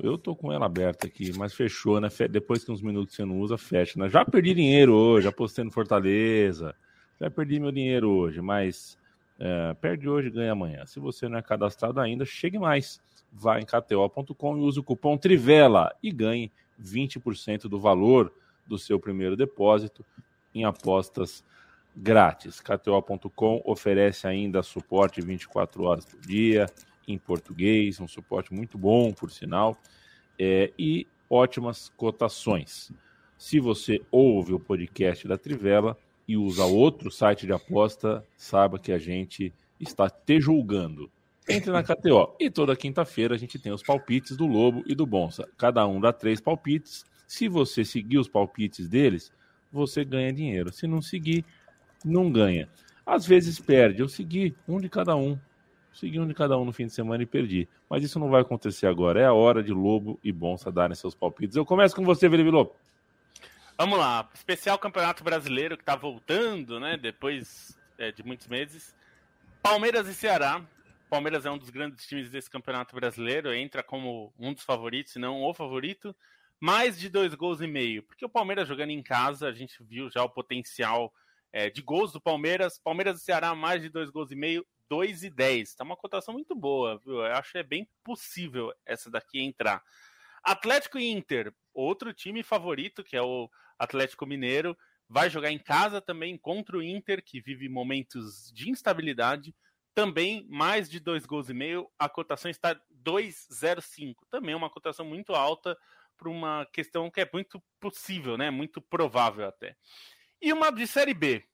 eu tô com ela aberta aqui, mas fechou, né? Depois que uns minutos você não usa, fecha, né? Já perdi dinheiro hoje, apostei no Fortaleza, já perdi meu dinheiro hoje, mas é, perde hoje ganha amanhã. Se você não é cadastrado ainda, chegue mais vá em kto.com e use o cupom Trivela e ganhe 20% do valor do seu primeiro depósito em apostas grátis. KTO.com oferece ainda suporte 24 horas por dia, em português, um suporte muito bom, por sinal, é, e ótimas cotações. Se você ouve o podcast da Trivela e usa outro site de aposta, saiba que a gente está te julgando. Entre na KTO. E toda quinta-feira a gente tem os palpites do Lobo e do Bonsa. Cada um dá três palpites. Se você seguir os palpites deles, você ganha dinheiro. Se não seguir, não ganha. Às vezes perde. Eu segui um de cada um. Segui um de cada um no fim de semana e perdi. Mas isso não vai acontecer agora. É a hora de Lobo e Bonsa darem seus palpites. Eu começo com você, Felipe Lobo.
Vamos lá. Especial Campeonato Brasileiro que está voltando, né? Depois é, de muitos meses. Palmeiras e Ceará. Palmeiras é um dos grandes times desse Campeonato Brasileiro. Entra como um dos favoritos, se não o favorito. Mais de dois gols e meio. Porque o Palmeiras jogando em casa, a gente viu já o potencial é, de gols do Palmeiras. Palmeiras e Ceará, mais de dois gols e meio, 2 e 10. Tá uma cotação muito boa, viu? Eu acho que é bem possível essa daqui entrar. Atlético e Inter, outro time favorito, que é o Atlético Mineiro, vai jogar em casa também contra o Inter, que vive momentos de instabilidade. Também mais de dois gols e meio, a cotação está 2,05. Também é uma cotação muito alta para uma questão que é muito possível, né? Muito provável até. E uma de Série B.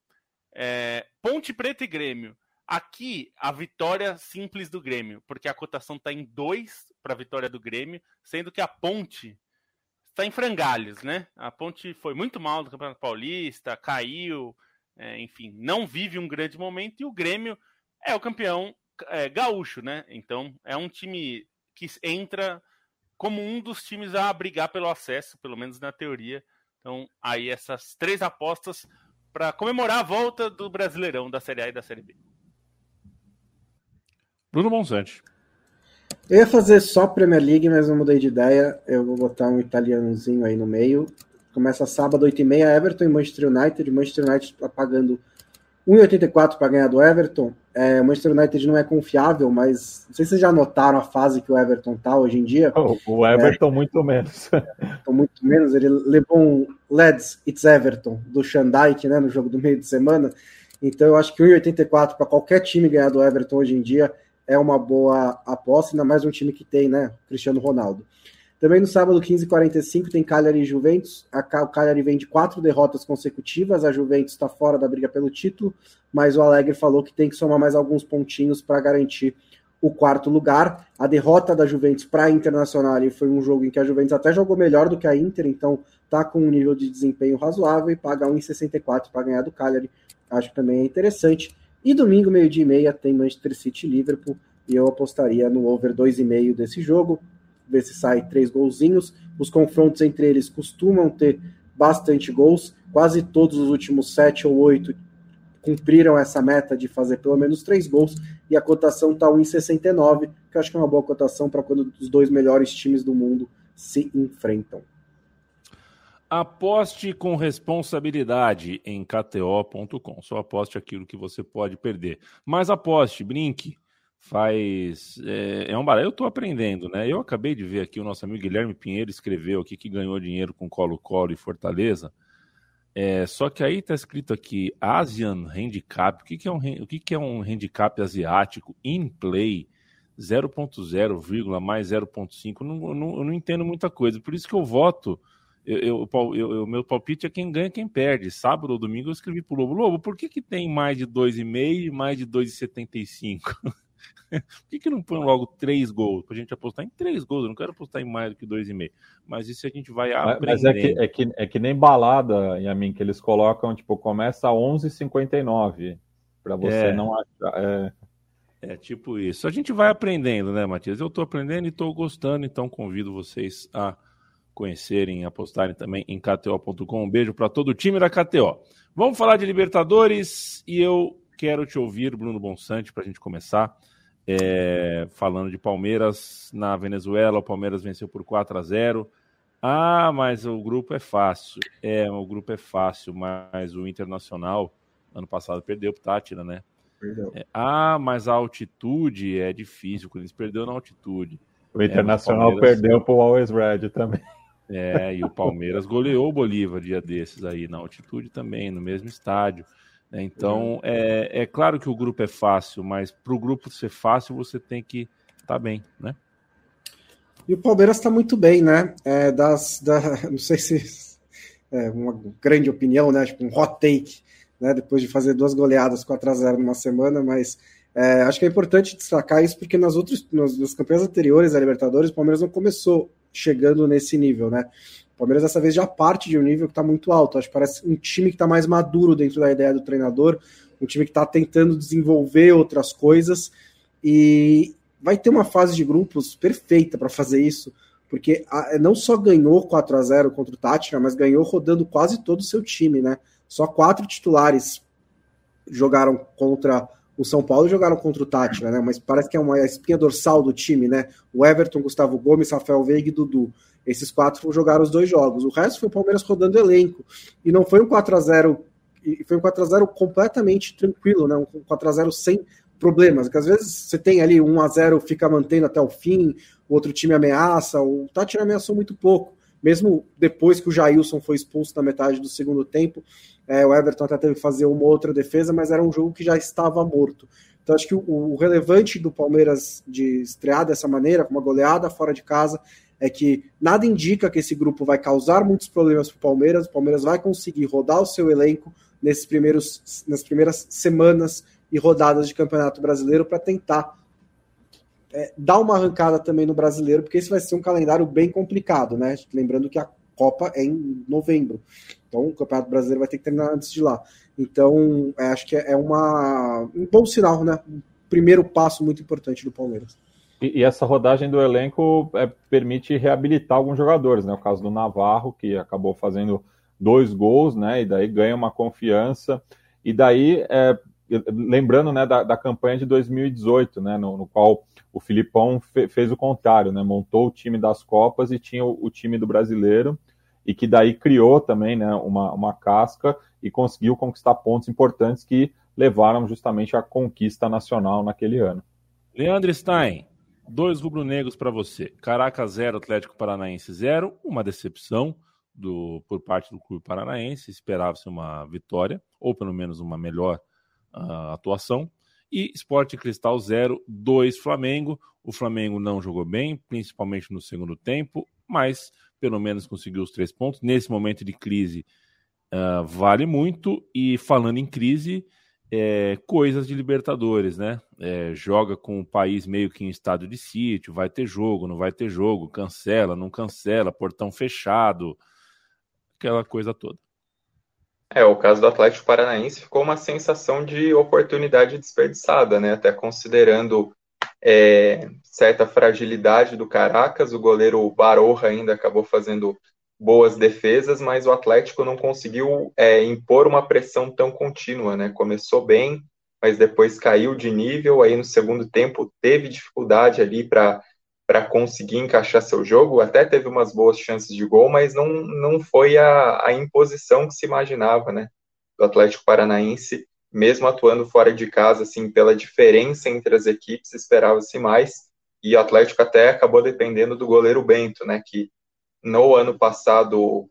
É, Ponte Preta e Grêmio. Aqui, a vitória simples do Grêmio, porque a cotação está em 2 para a vitória do Grêmio, sendo que a Ponte está em frangalhos, né? A Ponte foi muito mal no Campeonato Paulista, caiu, é, enfim, não vive um grande momento, e o Grêmio é o campeão é, gaúcho, né? Então, é um time que entra como um dos times a brigar pelo acesso, pelo menos na teoria, então, aí essas três apostas para comemorar a volta do Brasileirão da Série A e da Série B.
Bruno Monsante.
Eu ia fazer só Premier League, mas não mudei de ideia. Eu vou botar um italianozinho aí no meio. Começa sábado, 8h30, Everton e Manchester United. Manchester United está pagando 1,84 para ganhar do Everton. É, o Manchester United não é confiável, mas não sei se vocês já notaram a fase que o Everton tá hoje em dia.
O, Everton é, muito menos.
muito menos. Ele levou um Leds It's Everton do Shandike, né, no jogo do meio de semana. Então eu acho que 1,84 para qualquer time ganhar do Everton hoje em dia é uma boa aposta, ainda mais um time que tem, né, Cristiano Ronaldo. Também no sábado, 15h45, tem Cagliari e Juventus. A, o Cagliari vem de quatro derrotas consecutivas. A Juventus está fora da briga pelo título, mas o Alegre falou que tem que somar mais alguns pontinhos para garantir o quarto lugar. A derrota da Juventus para a Internacional foi um jogo em que a Juventus até jogou melhor do que a Inter, então está com um nível de desempenho razoável e paga 1,64 para ganhar do Cagliari. Acho que também é interessante. E domingo, meio-dia e meia, tem Manchester City e Liverpool, e eu apostaria no over 2,5 desse jogo ver se sai três golzinhos. Os confrontos entre eles costumam ter bastante gols. Quase todos os últimos sete ou oito cumpriram essa meta de fazer pelo menos três gols. E a cotação está 1,69, que eu acho que é uma boa cotação para quando os dois melhores times do mundo se enfrentam.
Aposte com responsabilidade em KTO.com. Só aposte aquilo que você pode perder. Mas aposte, brinque faz. É, é um barato. Eu estou aprendendo, né? Eu acabei de ver aqui o nosso amigo Guilherme Pinheiro escreveu aqui que ganhou dinheiro com Colo-Colo e Fortaleza. É, só que aí está escrito aqui Asian Handicap. O que, que, é, um, o que, que é um handicap asiático in play 0.0, mais 0.5? Não, não, eu não entendo muita coisa. Por isso que eu voto. Eu, eu, eu, meu palpite é quem ganha quem perde. Sábado ou domingo eu escrevi pro Lobo. Lobo, por que, que tem mais de 2,5 e mais de 2,75? Por que, que não põe logo três gols? Pra gente apostar em três gols. Eu não quero apostar em mais do que dois e meio. Mas isso a gente vai aprender. Mas
é que, é que, é que nem balada, Yamin, que eles colocam, tipo, começa a 11h59. Pra você é. não achar. É...
é tipo isso. A gente vai aprendendo, né, Matias? Eu tô aprendendo e tô gostando, então convido vocês a conhecerem, apostarem também em KTO.com. Um beijo para todo o time da KTO. Vamos falar de Libertadores e eu quero te ouvir, Bruno Bonsante, para a gente começar. É, falando de Palmeiras na Venezuela, o Palmeiras venceu por 4 a 0. Ah, mas o grupo é fácil. É, o grupo é fácil, mas o Internacional ano passado perdeu pro Tátira, né? Perdeu. É, ah, mas a altitude é difícil, quando eles perdeu na altitude.
O Internacional é, o Palmeiras... perdeu pro Always Red também.
É, e o Palmeiras goleou o Bolívar dia desses aí, na altitude também, no mesmo estádio. Né? Então, é, é claro que o grupo é fácil, mas para o grupo ser fácil, você tem que estar tá bem, né?
E o Palmeiras está muito bem, né? É, das, da, não sei se é uma grande opinião, né? Tipo um hot take, né? Depois de fazer duas goleadas 4 a 0 numa semana, mas é, acho que é importante destacar isso porque nas outras, nas, nas campanhas anteriores da Libertadores, o Palmeiras não começou chegando nesse nível, né? O Palmeiras dessa vez já parte de um nível que está muito alto. Acho que parece um time que está mais maduro dentro da ideia do treinador, um time que está tentando desenvolver outras coisas e, vai ter uma fase de grupos perfeita para fazer isso, porque não só ganhou 4 a 0 contra o Tátira, mas ganhou rodando quase todo o seu time, né? Só quatro titulares jogaram contra o São Paulo jogaram contra o Tátira, né? Mas parece que é uma espinha dorsal do time, né? O Everton, Gustavo Gomes, Rafael Veiga e Dudu. Esses quatro jogaram os dois jogos. O resto foi o Palmeiras rodando elenco. E não foi um 4 a 0 e foi um 4 a 0 completamente tranquilo, né? Um 4 a 0 sem problemas, que às vezes você tem ali 1 a 0 fica mantendo até o fim, o outro time ameaça, o Tati ameaçou muito pouco, mesmo depois que o Jailson foi expulso na metade do segundo tempo, é, o Everton até teve que fazer uma outra defesa, mas era um jogo que já estava morto. Então acho que o, o relevante do Palmeiras de estrear dessa maneira, com uma goleada fora de casa, é que nada indica que esse grupo vai causar muitos problemas para o Palmeiras. O Palmeiras vai conseguir rodar o seu elenco nesses primeiros, nas primeiras semanas e rodadas de Campeonato Brasileiro para tentar é, dar uma arrancada também no brasileiro, porque esse vai ser um calendário bem complicado, né? Lembrando que a Copa é em novembro, então o Campeonato Brasileiro vai ter que terminar antes de lá. Então, é, acho que é uma, um bom sinal, né? Um primeiro passo muito importante do Palmeiras.
E, e essa rodagem do elenco é, permite reabilitar alguns jogadores, né? O caso do Navarro, que acabou fazendo dois gols, né? E daí ganha uma confiança. E daí é, lembrando né, da, da, campanha de 2018, né, no, no qual o Filipão fe, fez o contrário, né, montou o time das Copas e tinha o, o, time do brasileiro, e que daí criou também né, uma, uma casca e conseguiu conquistar pontos importantes que levaram justamente à conquista nacional naquele ano.
Leandro Stein, dois rubro-negros para você. Caracas 0, Atlético Paranaense 0, uma decepção do, por parte do clube paranaense, esperava-se uma vitória, ou pelo menos uma melhor a atuação. E Sport Cristal 0, 2 Flamengo. O Flamengo não jogou bem, principalmente no segundo tempo, mas pelo menos conseguiu os três pontos. Nesse momento de crise, uh, vale muito. E falando em crise, é, coisas de Libertadores, né? É, joga com o país meio que em estado de sítio, vai ter jogo, não vai ter jogo, cancela, não cancela, portão fechado, aquela coisa toda.
É, o caso do Atlético Paranaense ficou uma sensação de oportunidade desperdiçada, né? Até considerando é, certa fragilidade do Caracas, o goleiro Barorra ainda acabou fazendo boas defesas, mas o Atlético não conseguiu é, impor uma pressão tão contínua, né? Começou bem, mas depois caiu de nível, aí no segundo tempo teve dificuldade ali para para conseguir encaixar seu jogo, até teve umas boas chances de gol, mas não, não foi a, a imposição que se imaginava, né, do Atlético Paranaense, mesmo atuando fora de casa, assim, pela diferença entre as equipes, esperava-se mais, e o Atlético até acabou dependendo do goleiro Bento, né, que no ano passado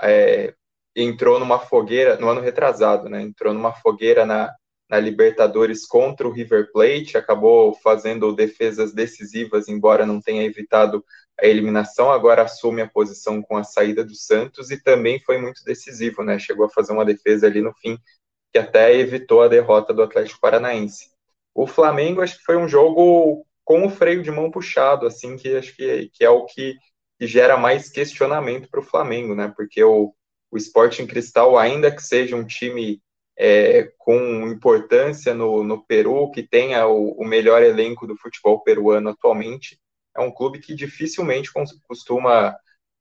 é, entrou numa fogueira, no ano retrasado, né, entrou numa fogueira na, na Libertadores contra o River Plate, acabou fazendo defesas decisivas, embora não tenha evitado a eliminação, agora assume a posição com a saída do Santos e também foi muito decisivo, né? Chegou a fazer uma defesa ali no fim que até evitou a derrota do Atlético Paranaense. O Flamengo acho que foi um jogo com o freio de mão puxado, assim, que acho que, que é o que, que gera mais questionamento para o Flamengo, né? Porque o, o Sporting Cristal, ainda que seja um time é, com importância no, no Peru, que tenha o, o, melhor elenco do futebol peruano atualmente. É um clube que dificilmente costuma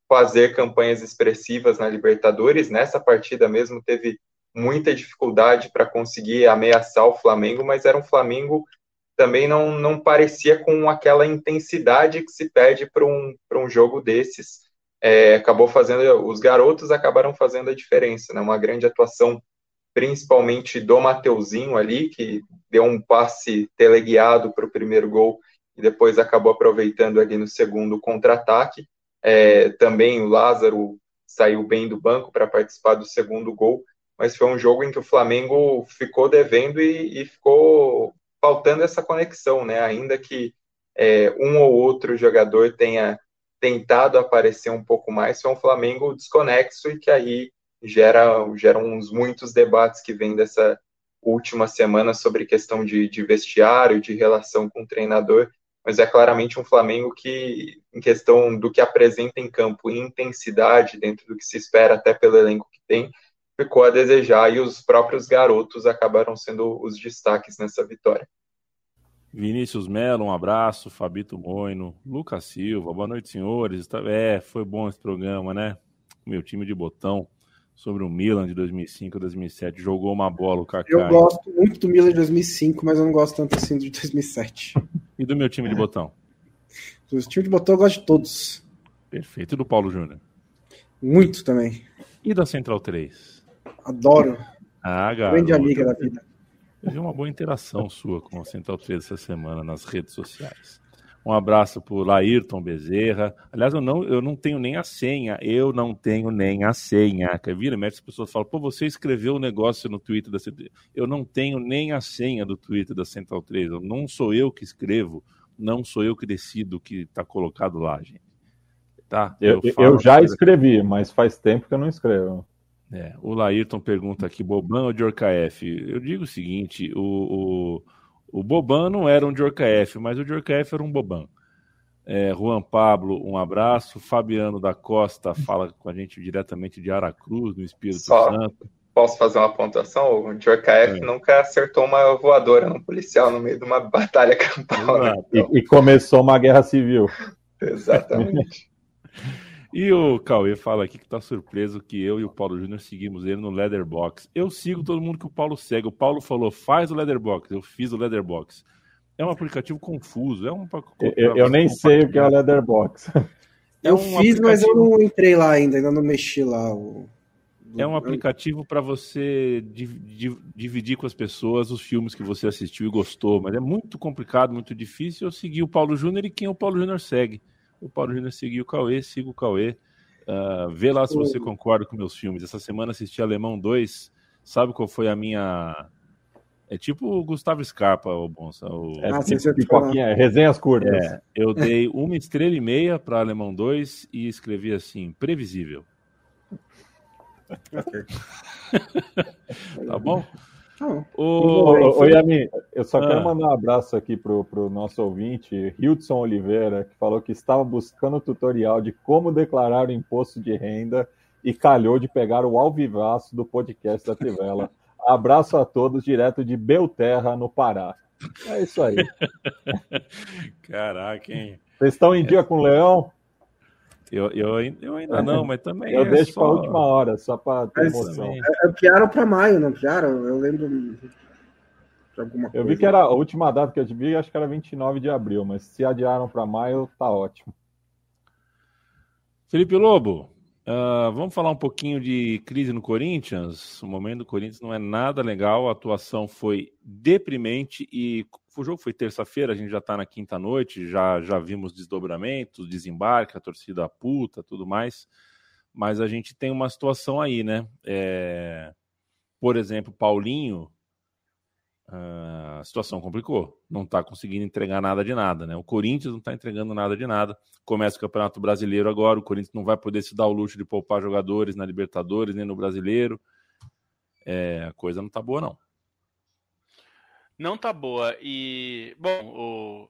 fazer campanhas expressivas na Libertadores. Nessa partida mesmo teve muita dificuldade para conseguir ameaçar o Flamengo, mas era um Flamengo também não, não parecia com aquela intensidade que se pede para um, um jogo desses. É, acabou fazendo, os garotos acabaram fazendo a diferença, né? Uma grande atuação principalmente do Mateuzinho ali, que deu um passe teleguiado para o primeiro gol e depois acabou aproveitando ali no segundo contra-ataque. É, também o Lázaro saiu bem do banco para participar do segundo gol. mas foi um jogo em que o Flamengo ficou devendo e, e ficou faltando essa conexão, né? Ainda que é, um ou outro jogador tenha tentado aparecer um pouco mais, foi um Flamengo desconexo e que aí gera, gera uns muitos debates que vêm dessa última semana sobre questão de, de vestiário, de relação com o treinador, mas é claramente um Flamengo que, em questão do que apresenta em campo, em intensidade, dentro do que se espera até pelo elenco que tem, ficou a desejar e os próprios garotos acabaram sendo os destaques nessa vitória.
Vinícius Melo, um abraço. Fabito Moino, Lucas Silva, boa noite, senhores. É, foi bom esse programa, né? Meu time de botão sobre o Milan de 2005 2007. Jogou uma bola o Kaká.
Eu gosto muito do Milan de 2005, mas eu não gosto tanto assim de 2007.
E do meu time de botão?
Do time de botão eu gosto de todos.
Perfeito. E do Paulo Júnior?
Muito também.
E da Central 3?
Adoro.
Ah, garoto.
Grande amiga da vida.
Eu vi uma boa interação sua com a Central 3 essa semana nas redes sociais. Um abraço para o Laírton Bezerra. Aliás, eu não, eu não tenho nem a senha. Eu não tenho nem a senha. Quer vir? As pessoas falam, pô, você escreveu o um negócio no Twitter da Central Eu não tenho nem a senha do Twitter da Central 3. Não sou eu que escrevo. Não sou eu que decido o que está colocado lá, gente. Tá?
Eu, eu, eu já escrevi, mas faz tempo que eu não escrevo.
É, o Laírton pergunta aqui, Boban ou Djorkaeff? Eu digo o seguinte, o, o, o Boban não era um Djorkaeff, mas o Djorkaeff era um Boban. É, Juan Pablo, um abraço. Fabiano da Costa fala com a gente diretamente de Aracruz, no Espírito Só Santo.
Posso fazer uma pontuação? O Djorkaeff é. nunca acertou uma voadora no policial no meio de uma batalha campal. Né?
E, e começou uma guerra civil.
Exatamente.
E o Cauê fala aqui que tá surpreso que eu e o Paulo Júnior seguimos ele no Leatherbox. Eu sigo todo mundo que o Paulo segue. O Paulo falou, faz o Leatherbox. Eu fiz o Leatherbox. É um aplicativo confuso. É um,
eu, eu nem sei o que é o Leatherbox.
É eu um fiz, aplicativo... mas eu não entrei lá ainda, ainda não mexi lá. O...
É um aplicativo para você dividir com as pessoas os filmes que você assistiu e gostou, mas é muito complicado, muito difícil. Eu segui o Paulo Júnior e quem o Paulo Júnior segue o Paulo Júnior seguiu o Cauê, siga o Cauê. Uh, vê lá se você concorda com meus filmes. Essa semana assisti Alemão 2. Sabe qual foi a minha. É tipo o Gustavo Scarpa, o Bonsa. O...
É, ah, tipo, pipoquinha, é, resenhas curtas. É,
eu dei uma estrela e meia para Alemão 2 e escrevi assim: previsível. tá bom?
Ô, Yami, eu só ah. quero mandar um abraço aqui pro, pro nosso ouvinte, Hildson Oliveira, que falou que estava buscando o tutorial de como declarar o imposto de renda e calhou de pegar o alvivaço do podcast da Trivela. Abraço a todos, direto de Belterra, no Pará. É isso aí.
Caraca, hein?
Vocês estão em dia com o Leão?
Eu, eu, eu ainda não, mas também.
Eu é deixo só... para a última hora, só para ter emoção.
É, piaram para maio, não piaram? Eu lembro de
alguma coisa. Eu vi que era a última data que eu vi, acho que era 29 de abril, mas se adiaram para maio, tá ótimo.
Felipe Lobo, uh, vamos falar um pouquinho de crise no Corinthians. O momento do Corinthians não é nada legal, a atuação foi deprimente e o jogo foi terça-feira, a gente já está na quinta noite, já, já vimos desdobramentos, desembarque, a torcida puta, tudo mais. Mas a gente tem uma situação aí, né? É... Por exemplo, Paulinho, a situação complicou. Não está conseguindo entregar nada de nada, né? O Corinthians não está entregando nada de nada. Começa o Campeonato Brasileiro agora, o Corinthians não vai poder se dar o luxo de poupar jogadores na Libertadores nem no Brasileiro. É, a coisa não está boa, não
não tá boa. E, bom, o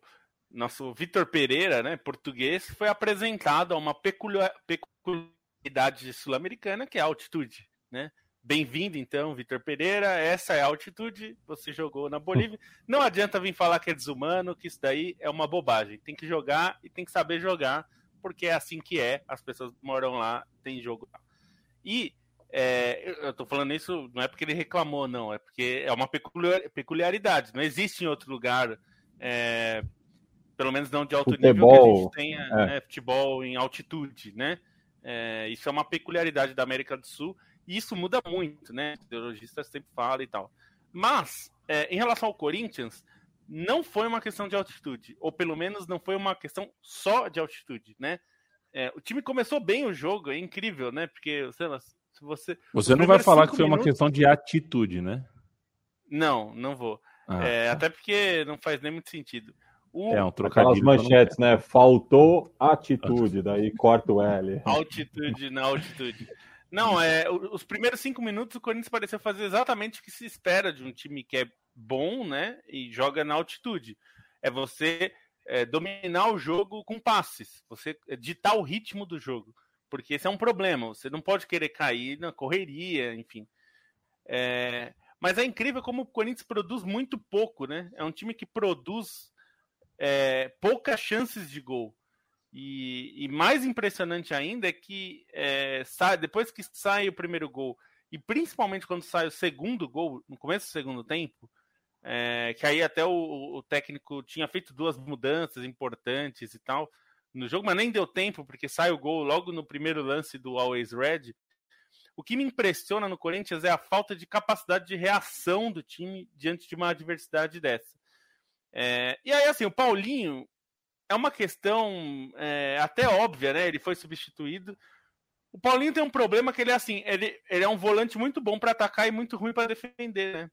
nosso Vitor Pereira, né, português, foi apresentado a uma peculiaridade sul-americana, que é a altitude, né? Bem-vindo, então, Vitor Pereira. Essa é a altitude. Você jogou na Bolívia. Não adianta vir falar que é desumano, que isso daí é uma bobagem. Tem que jogar e tem que saber jogar, porque é assim que é. As pessoas moram lá, tem jogo. E é, eu tô falando isso não é porque ele reclamou, não, é porque é uma peculiaridade. Não existe em outro lugar, é, pelo menos não de alto
futebol,
nível, que a gente tenha é. né, futebol em altitude, né? É, isso é uma peculiaridade da América do Sul e isso muda muito, né? O ideologista sempre fala e tal. Mas, é, em relação ao Corinthians, não foi uma questão de altitude, ou pelo menos não foi uma questão só de altitude, né? É, o time começou bem o jogo, é incrível, né? Porque, sei lá, Você,
você não vai falar que foi minutos... uma questão de atitude, né?
Não, não vou. Ah, é, tá. Até porque não faz nem muito sentido.
O... É um trocadilho. Aquelas manchetes, né? Faltou atitude, daí corta o L.
Altitude na altitude. Não, é, os primeiros cinco minutos o Corinthians pareceu fazer exatamente o que se espera de um time que é bom, né? E joga na altitude. É você é, dominar o jogo com passes, você ditar o ritmo do jogo. Porque esse é um problema. Você não pode querer cair na correria, enfim. É, mas é incrível como o Corinthians produz muito pouco, né? É um time que produz é, poucas chances de gol. E, e, mais impressionante ainda é que é, sai, depois que sai o primeiro gol, e principalmente quando sai o segundo gol, no começo do segundo tempo, é, que aí até o, o, técnico tinha feito duas mudanças importantes e tal no jogo, mas nem deu tempo, porque sai o gol logo no primeiro lance do Always Red. O que me impressiona no Corinthians é a falta de capacidade de reação do time diante de uma adversidade dessa. É, e aí, assim, o Paulinho é uma questão é, até óbvia, né? Ele foi substituído. O Paulinho tem um problema que ele é assim, ele, ele é um volante muito bom para atacar e muito ruim para defender, né?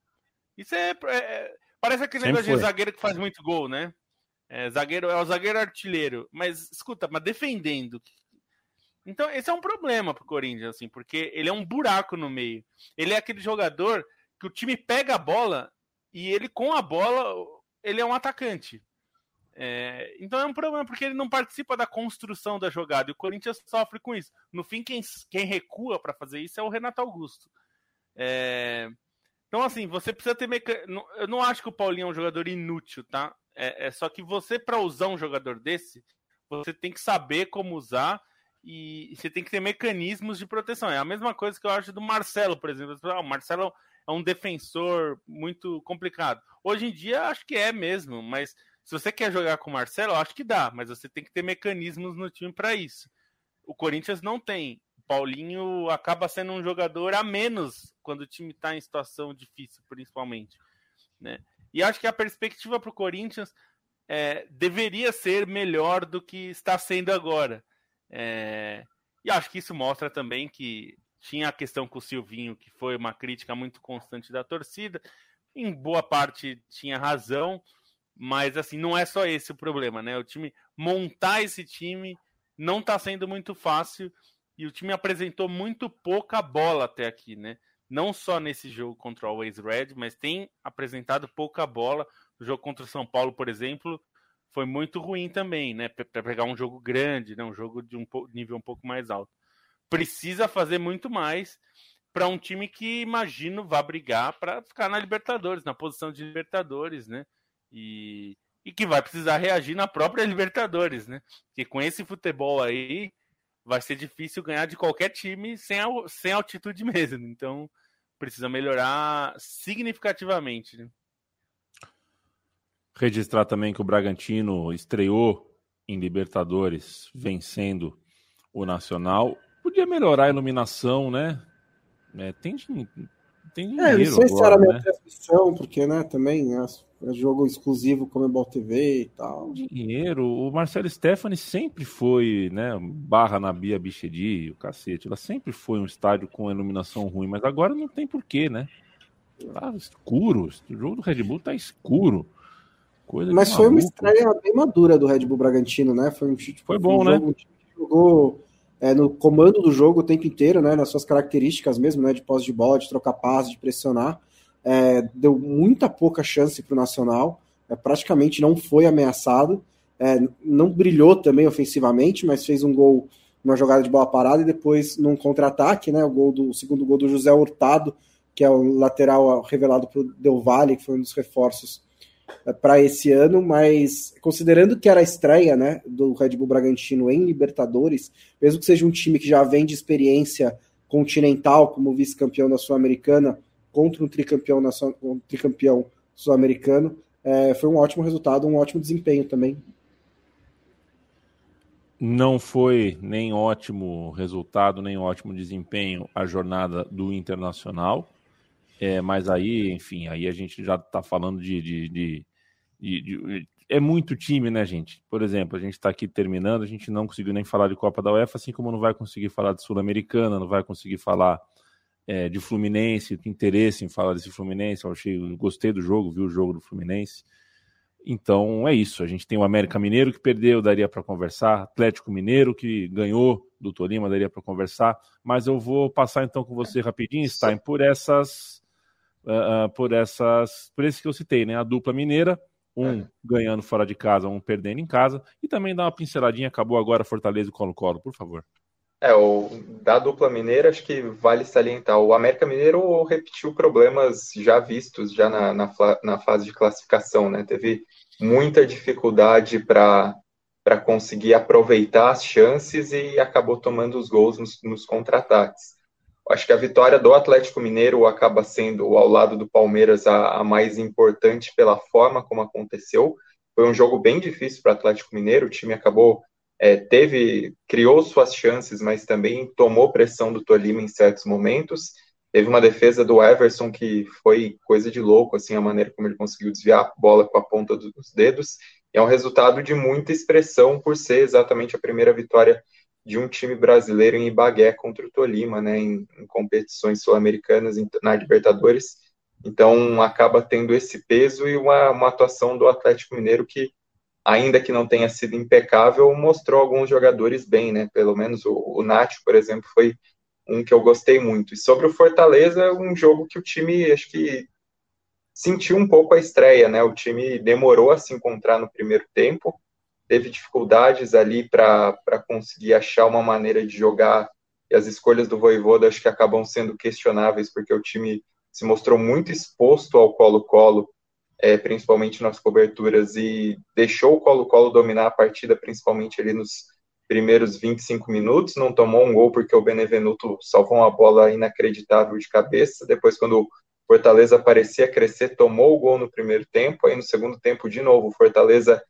Isso é, é parece aquele negócio de zagueiro que faz muito gol, né? É, zagueiro é o zagueiro artilheiro, mas escuta, mas defendendo. Então esse é um problema pro Corinthians, assim, porque ele é um buraco no meio. Ele é aquele jogador que o time pega a bola e ele com a bola ele é um atacante. É, então é um problema porque ele não participa da construção da jogada e o Corinthians sofre com isso. No fim, quem, quem recua para fazer isso é o Renato Augusto. É, então, assim, você precisa ter. Meca... Eu não acho que o Paulinho é um jogador inútil, tá? É, é só que você, para usar um jogador desse, você tem que saber como usar e você tem que ter mecanismos de proteção. É a mesma coisa que eu acho do Marcelo, por exemplo. Ah, o Marcelo é um defensor muito complicado. Hoje em dia, acho que é mesmo, mas se você quer jogar com o Marcelo, acho que dá, mas você tem que ter mecanismos no time para isso. O Corinthians não tem. O Paulinho acaba sendo um jogador a menos quando o time está em situação difícil, principalmente. Né? E acho que a perspectiva para o Corinthians é, deveria ser melhor do que está sendo agora. É, e acho que isso mostra também que tinha a questão com o Silvinho, que foi uma crítica muito constante da torcida. Em boa parte tinha razão, mas assim, não é só esse o problema, né? O time montar esse time não está sendo muito fácil e o time apresentou muito pouca bola até aqui, né? Não só nesse jogo contra o Always Red, mas tem apresentado pouca bola. O jogo contra o São Paulo, por exemplo, foi muito ruim também, né? Para pegar um jogo grande, né? um jogo de um nível um pouco mais alto precisa fazer muito mais para um time que imagino vá brigar para ficar na Libertadores, na posição de Libertadores, né? E, e que vai precisar reagir na própria Libertadores, né? Porque com esse futebol aí vai ser difícil ganhar de qualquer time sem, sem altitude mesmo. Então precisa melhorar significativamente. Né?
Registrar também que o Bragantino estreou em Libertadores vencendo o Nacional Podia melhorar a iluminação, né? É, tem, tem dinheiro. É, não sei se era
minha transmissão, porque, né, também é, é jogo exclusivo como Ebol TV e tal.
Dinheiro. O Marcelo Stefani sempre foi, né, barra na Bia Bichedi, o cacete. Ela sempre foi um estádio com iluminação ruim, mas agora não tem porquê, né? Tá escuro. O jogo do Red Bull tá escuro.
Coisa mas foi uma estreia bem madura do Red Bull Bragantino, né? Foi um tipo,
Foi bom, um né? Jogo,
jogou é, no comando do jogo o tempo inteiro, né, nas suas características mesmo, né, de posse de bola, de trocar passe, de pressionar. É, deu muita pouca chance para o Nacional, é, praticamente não foi ameaçado, é, não brilhou também ofensivamente, mas fez um gol, uma jogada de bola parada e depois num contra-ataque, né, o, gol do, o segundo gol do José Hurtado, que é o lateral revelado para o Del Valle, que foi um dos reforços para esse ano, mas considerando que era a estreia né, do Red Bull Bragantino em Libertadores, mesmo que seja um time que já vem de experiência continental como vice-campeão da Sul-Americana contra um tricampeão, um tricampeão sul-americano, é, foi um ótimo resultado, um ótimo desempenho também.
Não foi nem ótimo resultado, nem ótimo desempenho a jornada do Internacional. É, mas aí, enfim, aí a gente já está falando de, de, de, de, É muito time, né, gente? Por exemplo, a gente está aqui terminando, a gente não conseguiu nem falar de Copa da UEFA, assim como não vai conseguir falar de Sul-Americana, não vai conseguir falar é, de Fluminense, interesse em falar desse Fluminense. Eu achei, gostei do jogo, vi o jogo do Fluminense. Então é isso. A gente tem o América Mineiro que perdeu, daria para conversar. Atlético Mineiro que ganhou do Tolima, daria para conversar. Mas eu vou passar então com você rapidinho, Stein, por essas, uh, por essas, por esse que eu citei, né? A dupla mineira, um é. ganhando fora de casa, um perdendo em casa, e também dá uma pinceladinha. Acabou agora Fortaleza e Colo-Colo, por favor.
É, o, da dupla mineira, acho que vale salientar. O América Mineiro repetiu problemas já vistos já na, na, na fase de classificação, né? Teve muita dificuldade para conseguir aproveitar as chances e acabou tomando os gols nos, nos contra-ataques. Acho que a vitória do Atlético Mineiro acaba sendo, ao lado do Palmeiras, a, a mais importante pela forma como aconteceu. Foi um jogo bem difícil para o Atlético Mineiro, o time acabou é, teve, criou suas chances, mas também tomou pressão do Tolima em certos momentos. Teve uma defesa do Everson que foi coisa de louco, assim, a maneira como ele conseguiu desviar a bola com a ponta dos dedos. É um resultado de muita expressão por ser exatamente a primeira vitória de um time brasileiro em Ibagué contra o Tolima, né, em, em competições sul-americanas, na Libertadores. Então acaba tendo esse peso e uma, uma atuação do Atlético Mineiro que ainda que não tenha sido impecável, mostrou alguns jogadores bem, né? Pelo menos o, o Nath, por exemplo, foi um que eu gostei muito. E sobre o Fortaleza, um jogo que o time, acho que sentiu um pouco a estreia, né? O time demorou a se encontrar no primeiro tempo, teve dificuldades ali para conseguir achar uma maneira de jogar, e as escolhas do Voivoda acho que acabam sendo questionáveis, porque o time se mostrou muito exposto ao Colo-Colo é, principalmente nas coberturas, e deixou o Colo-Colo dominar a partida, principalmente ali nos primeiros 25 minutos, não tomou um gol porque o Benevenuto salvou uma bola inacreditável de cabeça, depois quando o Fortaleza parecia crescer, tomou o gol no primeiro tempo, aí no segundo tempo de novo, o Fortaleza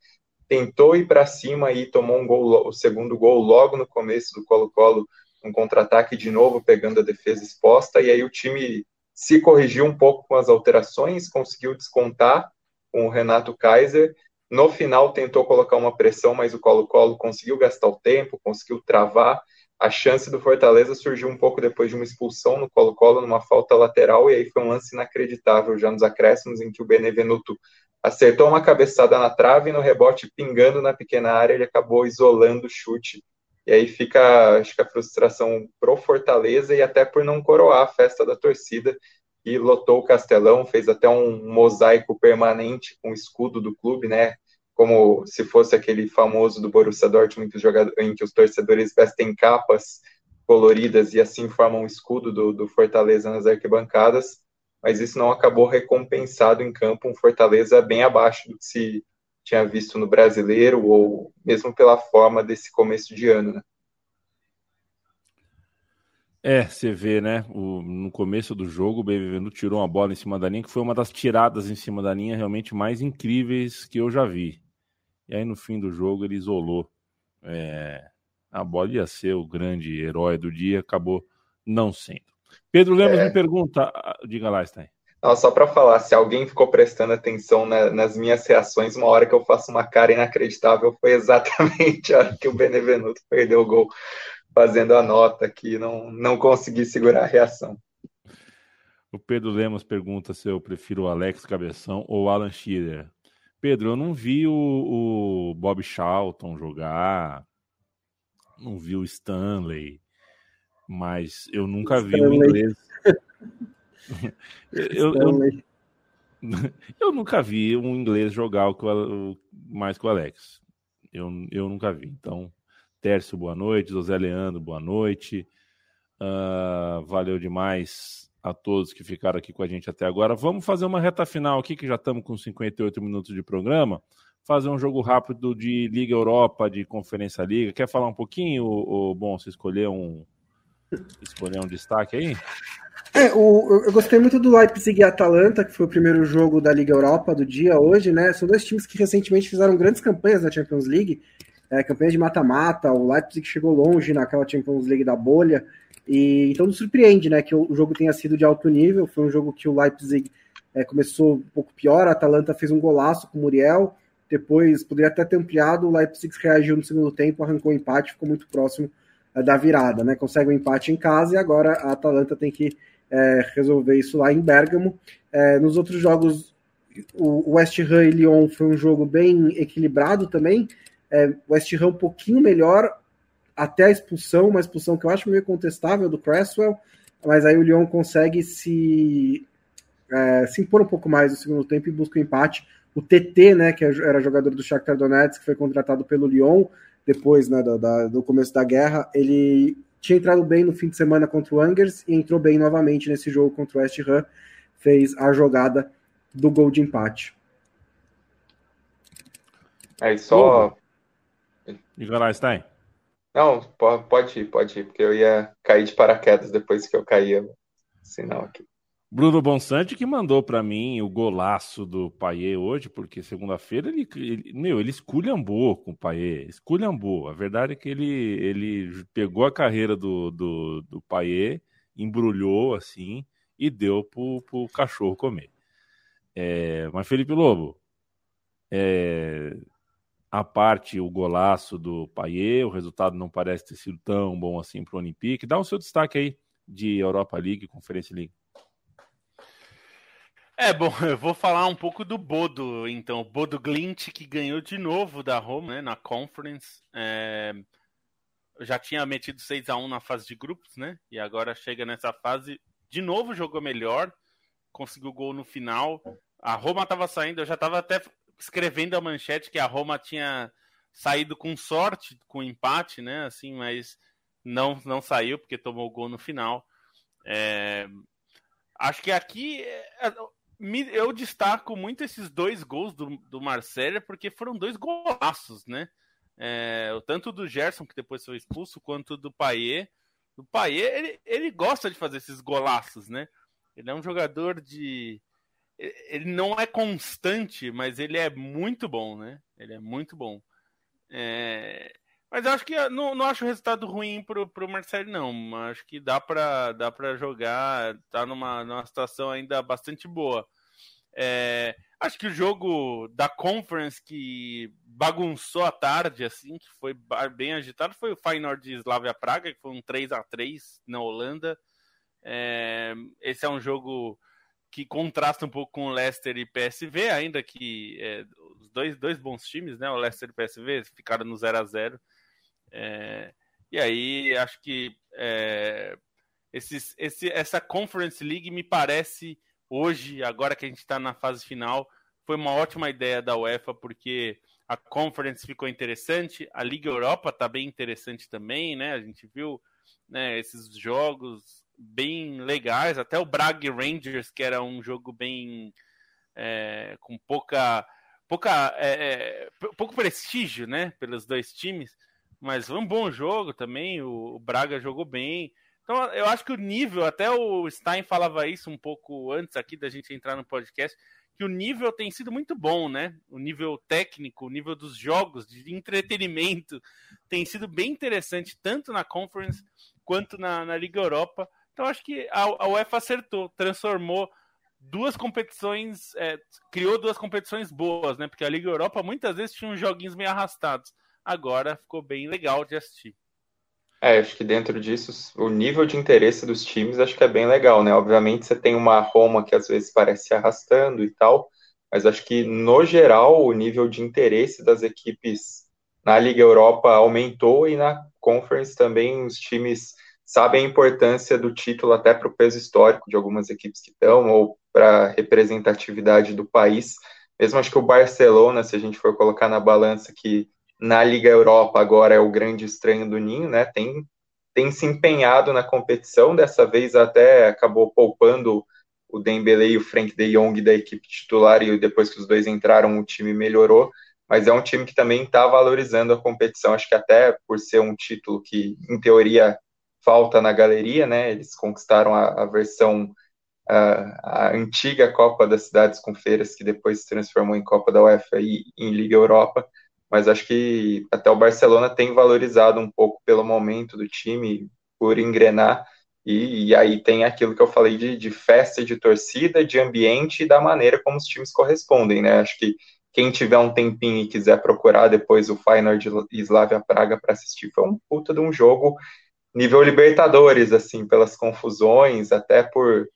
tentou ir para cima e tomou um gol, o segundo gol logo no começo do Colo-Colo, um contra-ataque de novo, pegando a defesa exposta, e aí o time se corrigiu um pouco com as alterações, conseguiu descontar com o Renato Kaiser. No final tentou colocar uma pressão, mas o Colo-Colo conseguiu gastar o tempo, conseguiu travar. A chance do Fortaleza surgiu um pouco depois de uma expulsão no Colo-Colo, numa falta lateral, e aí foi um lance inacreditável já nos acréscimos, em que o Benevenuto acertou uma cabeçada na trave e no rebote, pingando na pequena área, ele acabou isolando o chute e aí fica, acho que a frustração pro Fortaleza e até por não coroar a festa da torcida, que lotou o Castelão, fez até um mosaico permanente com o escudo do clube, né? Como se fosse aquele famoso do Borussia Dortmund, que, em que os torcedores vestem capas coloridas e assim formam o escudo do, do Fortaleza nas arquibancadas, mas isso não acabou recompensado em campo, um Fortaleza bem abaixo do que se tinha visto no brasileiro ou mesmo pela forma desse começo de ano, né?
É, você vê, né? O, no começo do jogo, o Benevenuto tirou uma bola em cima da linha, que foi uma das tiradas em cima da linha realmente mais incríveis que eu já vi. E aí, no fim do jogo, ele isolou. É, a bola ia ser o grande herói do dia, acabou não sendo. Pedro Lemos é... me pergunta, ah, diga lá, Stein.
Não, só para falar, se alguém ficou prestando atenção na, nas minhas reações, uma hora que eu faço uma cara inacreditável foi exatamente a hora que o Benevenuto perdeu o gol, fazendo a nota aqui, não, não consegui segurar a reação.
O Pedro Lemos pergunta se eu prefiro o Alex Cabeção ou o Alan Shearer. Pedro, eu não vi o, o Bob Charlton jogar, não vi o Stanley, mas eu nunca Stanley. vi o inglês. eu, eu, eu, nunca vi um inglês jogar o, o, mais que o Alex. Eu, eu nunca vi. Então, Tércio, boa noite. José Leandro, boa noite. Uh, valeu demais a todos que ficaram aqui com a gente até agora. Vamos fazer uma reta final aqui, que já estamos com 58 minutos de programa. Fazer um jogo rápido de Liga Europa, de Conferência Liga. Quer falar um pouquinho, ou, bom, você escolher um, escolher um destaque aí?
É, o, eu gostei muito do Leipzig e Atalanta, que foi o primeiro jogo da Liga Europa do dia hoje, né? São dois times que recentemente fizeram grandes campanhas na Champions League, é, campanhas de mata-mata. O Leipzig chegou longe naquela Champions League da bolha, e então nos surpreende, né? Que o, o jogo tenha sido de alto nível. Foi um jogo que o Leipzig é, começou um pouco pior, a Atalanta fez um golaço com o Muriel, depois poderia até ter ampliado, o Leipzig reagiu no segundo tempo, arrancou o empate, ficou muito próximo é, da virada, né? Consegue um empate em casa e agora a Atalanta tem que é, resolver isso lá em Bergamo. É, nos outros jogos, o West Ham e Lyon foi um jogo bem equilibrado também. É, West Ham um pouquinho melhor até a expulsão, uma expulsão que eu acho meio contestável do Cresswell, mas aí o Lyon consegue se, é, se impor um pouco mais no segundo tempo e busca o empate. O TT, né, que era jogador do Shakhtar Donetsk, que foi contratado pelo Lyon depois né, da, do começo da guerra, ele tinha entrado bem no fim de semana contra o Angers e entrou bem novamente nesse jogo contra o West Ham, fez a jogada do gol de empate.
É só.
Nicolai Stein.
Não, pode ir, pode ir, porque eu ia cair de paraquedas depois que eu caía. Sinal aqui.
Bruno Bonsante que mandou para mim o golaço do Paier hoje, porque segunda-feira ele, ele, meu, ele esculhambou com o Paier, esculhambou. A verdade é que ele, ele pegou a carreira do, do, do Paier, embrulhou assim e deu pro, pro cachorro comer. É, mas Felipe Lobo, é, a parte o golaço do Paier, o resultado não parece ter sido tão bom assim para o Olympique. Dá o seu destaque aí de Europa League, Conferência League.
É, bom, eu vou falar um pouco do Bodo, então. O Bodo Glint, que ganhou de novo da Roma, né, na Conference. É... Já tinha metido 6 a 1 na fase de grupos, né? E agora chega nessa fase, de novo jogou melhor, conseguiu gol no final. A Roma estava saindo, eu já estava até escrevendo a manchete que a Roma tinha saído com sorte, com empate, né? Assim, mas não, não saiu porque tomou o gol no final. É... Acho que aqui é, eu destaco muito esses dois gols do, do Marcelo, porque foram dois golaços, né? É, tanto do Gerson, que depois foi expulso, quanto do Paier. O Paier, ele, ele gosta de fazer esses golaços, né? Ele é um jogador de. Ele não é constante, mas ele é muito bom, né? Ele é muito bom. É... Mas eu acho que não, não acho o resultado ruim pro, pro Marcelo, não. Acho que dá para dá pra jogar, tá numa, numa situação ainda bastante boa. É, acho que o jogo da Conference que bagunçou a tarde, assim, que foi bem agitado, foi o Feyenoord de Slavia Praga, que foi um 3 a 3 na Holanda. É, esse é um jogo que contrasta um pouco com o Leicester e PSV, ainda que é, os dois, dois bons times, né? O Leicester e o PSV ficaram no 0 a 0 é, E aí acho que é, esses, esse, essa Conference League me parece hoje, agora que a gente está na fase final, foi uma ótima ideia da UEFA, porque a Conference ficou interessante, a Liga Europa está bem interessante também, né? A gente viu né, esses jogos bem legais, até o Braga Rangers, que era um jogo bem é, com pouca, pouca é, é, pouco prestígio, né, pelos dois times, mas foi um bom jogo também. O, Braga jogou bem. Então, eu acho que o nível, até o Stein falava isso um pouco antes aqui da gente entrar no podcast, que o nível tem sido muito bom, né? O nível técnico, o nível dos jogos, de entretenimento, tem sido bem interessante, tanto na Conference quanto na, na Liga Europa. Então, acho que a, a UEFA acertou, transformou duas competições, é, criou duas competições boas, né? Porque a Liga Europa muitas vezes tinha uns joguinhos meio arrastados. Agora ficou bem legal de assistir.
É, acho que dentro disso, o nível de interesse dos times acho que é bem legal, né? Obviamente você tem uma Roma que às vezes parece se arrastando e tal, mas acho que no geral o nível de interesse das equipes na Liga Europa aumentou e na Conference também os times sabem a importância do título até para o peso histórico de algumas equipes que estão ou para a representatividade do país. Mesmo acho que o Barcelona, se a gente for colocar na balança que na Liga Europa agora é o grande estranho do Ninho, né? Tem, tem se empenhado na competição, dessa vez até acabou poupando o Dembele e o Frank de Jong da equipe titular e depois que os dois entraram o time melhorou, mas é um time que também está valorizando a competição, acho que até por ser um título que em teoria falta na galeria, né? Eles conquistaram a, a versão a, a, antiga Copa das Cidades com Feiras, que depois se transformou em Copa da UEFA e em Liga Europa mas acho que até o Barcelona tem valorizado um pouco pelo momento do time, por engrenar, e, e aí tem aquilo que eu falei de, de, festa, de torcida, de ambiente e da maneira como os times correspondem, né? Acho que quem tiver um tempinho e quiser procurar depois o Feyenoord e Slavia Praga para assistir, foi um puta de um jogo nível Libertadores, assim, pelas confusões, até por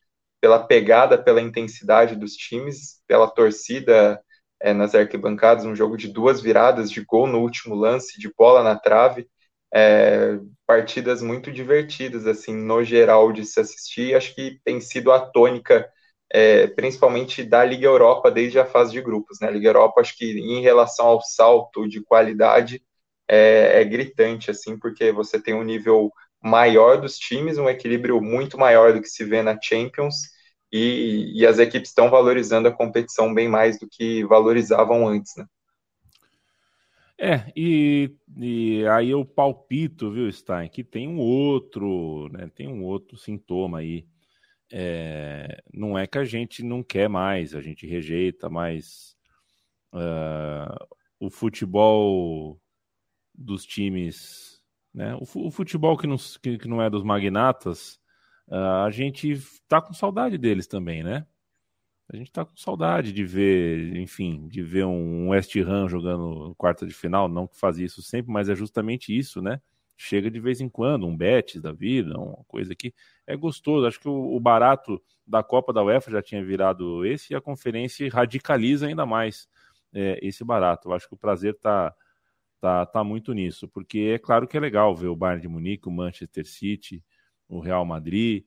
pela pegada, pela intensidade dos times, pela torcida é, nas arquibancadas, um jogo de duas viradas de gol no último lance, de bola na trave, é, partidas muito divertidas, assim, no geral de se assistir, acho que tem sido a tônica, é, principalmente da Liga Europa desde a fase de grupos, né, a Liga Europa, acho que em relação ao salto de qualidade, é, é gritante, assim, porque você tem um nível maior dos times, um equilíbrio muito maior do que se vê na Champions, e, e as equipes estão valorizando a competição bem mais do que valorizavam antes, né?
É, e, e, aí eu palpito, viu, Stein, que tem um outro, né, tem um outro sintoma aí. É, não é que a gente não quer mais, a gente rejeita, mas uh, o futebol dos times né? O, o futebol que não, que, que, não é dos magnatas, uh, a gente tá com saudade deles também, né? A gente tá com saudade de ver, enfim, de ver um West Ham jogando quarta de final, não que fazia isso sempre, mas é justamente isso, né? Chega de vez em quando, um Betis da vida, uma coisa que é gostoso. Acho que o, o barato da Copa da UEFA já tinha virado esse e a conferência radicaliza ainda mais é, esse barato. Eu acho que o prazer tá, tá, tá muito nisso, porque é claro que é legal ver o Bayern de Munique, o Manchester City, o Real Madrid,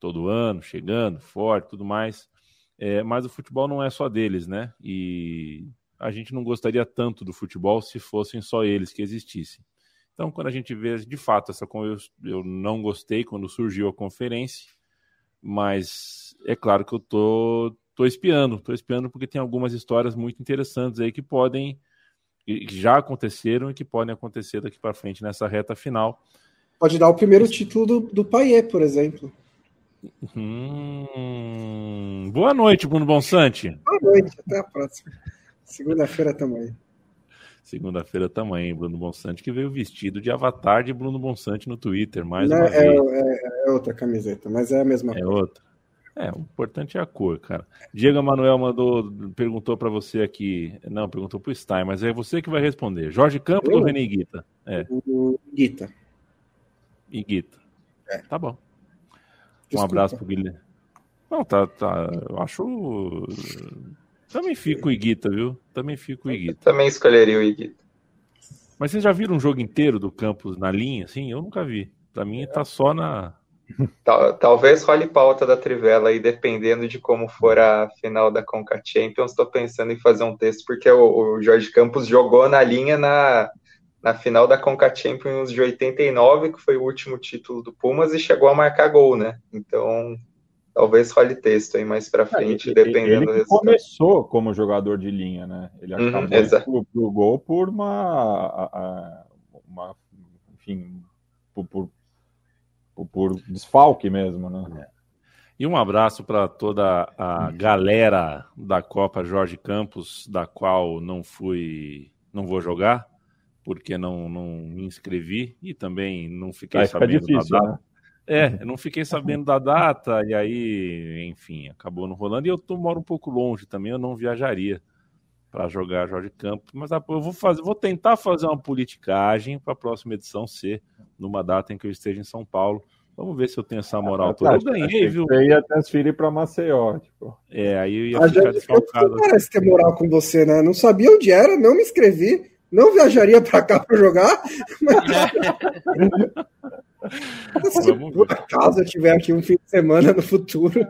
todo ano, chegando, forte, tudo mais. É, mas o futebol não é só deles, né? E a gente não gostaria tanto do futebol se fossem só eles que existissem. Então, quando a gente vê, de fato, essa eu, não gostei quando surgiu a conferência, mas é claro que eu tô, tô espiando, tô espiando porque tem algumas histórias muito interessantes aí que podem que já aconteceram e que podem acontecer daqui para frente nessa reta final.
Pode dar o primeiro título do, do Paier, por exemplo.
Hum... Boa noite, Bruno Bonsante.
Boa noite, até a próxima. Segunda-feira também.
Segunda-feira também, Bruno Bonsante, que veio vestido de avatar de Bruno Bonsante no Twitter, mais Não,
uma
é,
vez. É, é, outra camiseta, mas é a mesma
é coisa. É outra. É, o importante é a cor, cara. Diego Manuel mandou, perguntou para você aqui, não, perguntou pro Stein, mas é você que vai responder. Jorge Campos ou René Guita?
É. O Guita.
E Guita. É. Tá bom. Desculpa. Um abraço pro Guilherme. Não, tá, tá, eu acho... Também fico o Iguita, viu? Também fico o Iguita.
também escolheria o Iguita.
Mas vocês já viram um jogo inteiro do Campos na linha? Sim, eu nunca vi. Pra mim tá só na,
Tal, talvez role pauta da Trivela aí, dependendo de como for a final da Conca Champions. Estou pensando em fazer um texto, porque o, o, Jorge Campos jogou na linha na, na final da Conca Champions de 89, que foi o último título do Pumas, e chegou a marcar gol, né? Então, talvez role texto aí mais para é, frente, é, dependendo ele do
resultado. começou como jogador de linha, né? Ele uhum, acabou uhum, pro, gol por uma, uma enfim, por, por por, por desfalque mesmo, né? É.
E um abraço para toda a galera da Copa Jorge Campos, da qual não fui, não vou jogar, porque não, não me inscrevi e também não fiquei Vai sabendo difícil, da data. Né? É, não fiquei sabendo da data e aí, enfim, acabou não rolando. E eu tô, moro um pouco longe também, eu não viajaria para jogar Jorge Campos, mas eu vou fazer, vou tentar fazer uma politicagem para a próxima edição ser numa data em que eu esteja em São Paulo. Vamos ver se eu tenho essa moral ah, toda. Eu
ganhei, viu? Você ia transferir para Maceió. Tipo.
É, aí eu ia a ficar desfalcado.
Parece ter moral com você, né? Não sabia onde era, não me inscrevi, não viajaria para cá para jogar. Mas... se por acaso eu tiver aqui um fim de semana no futuro.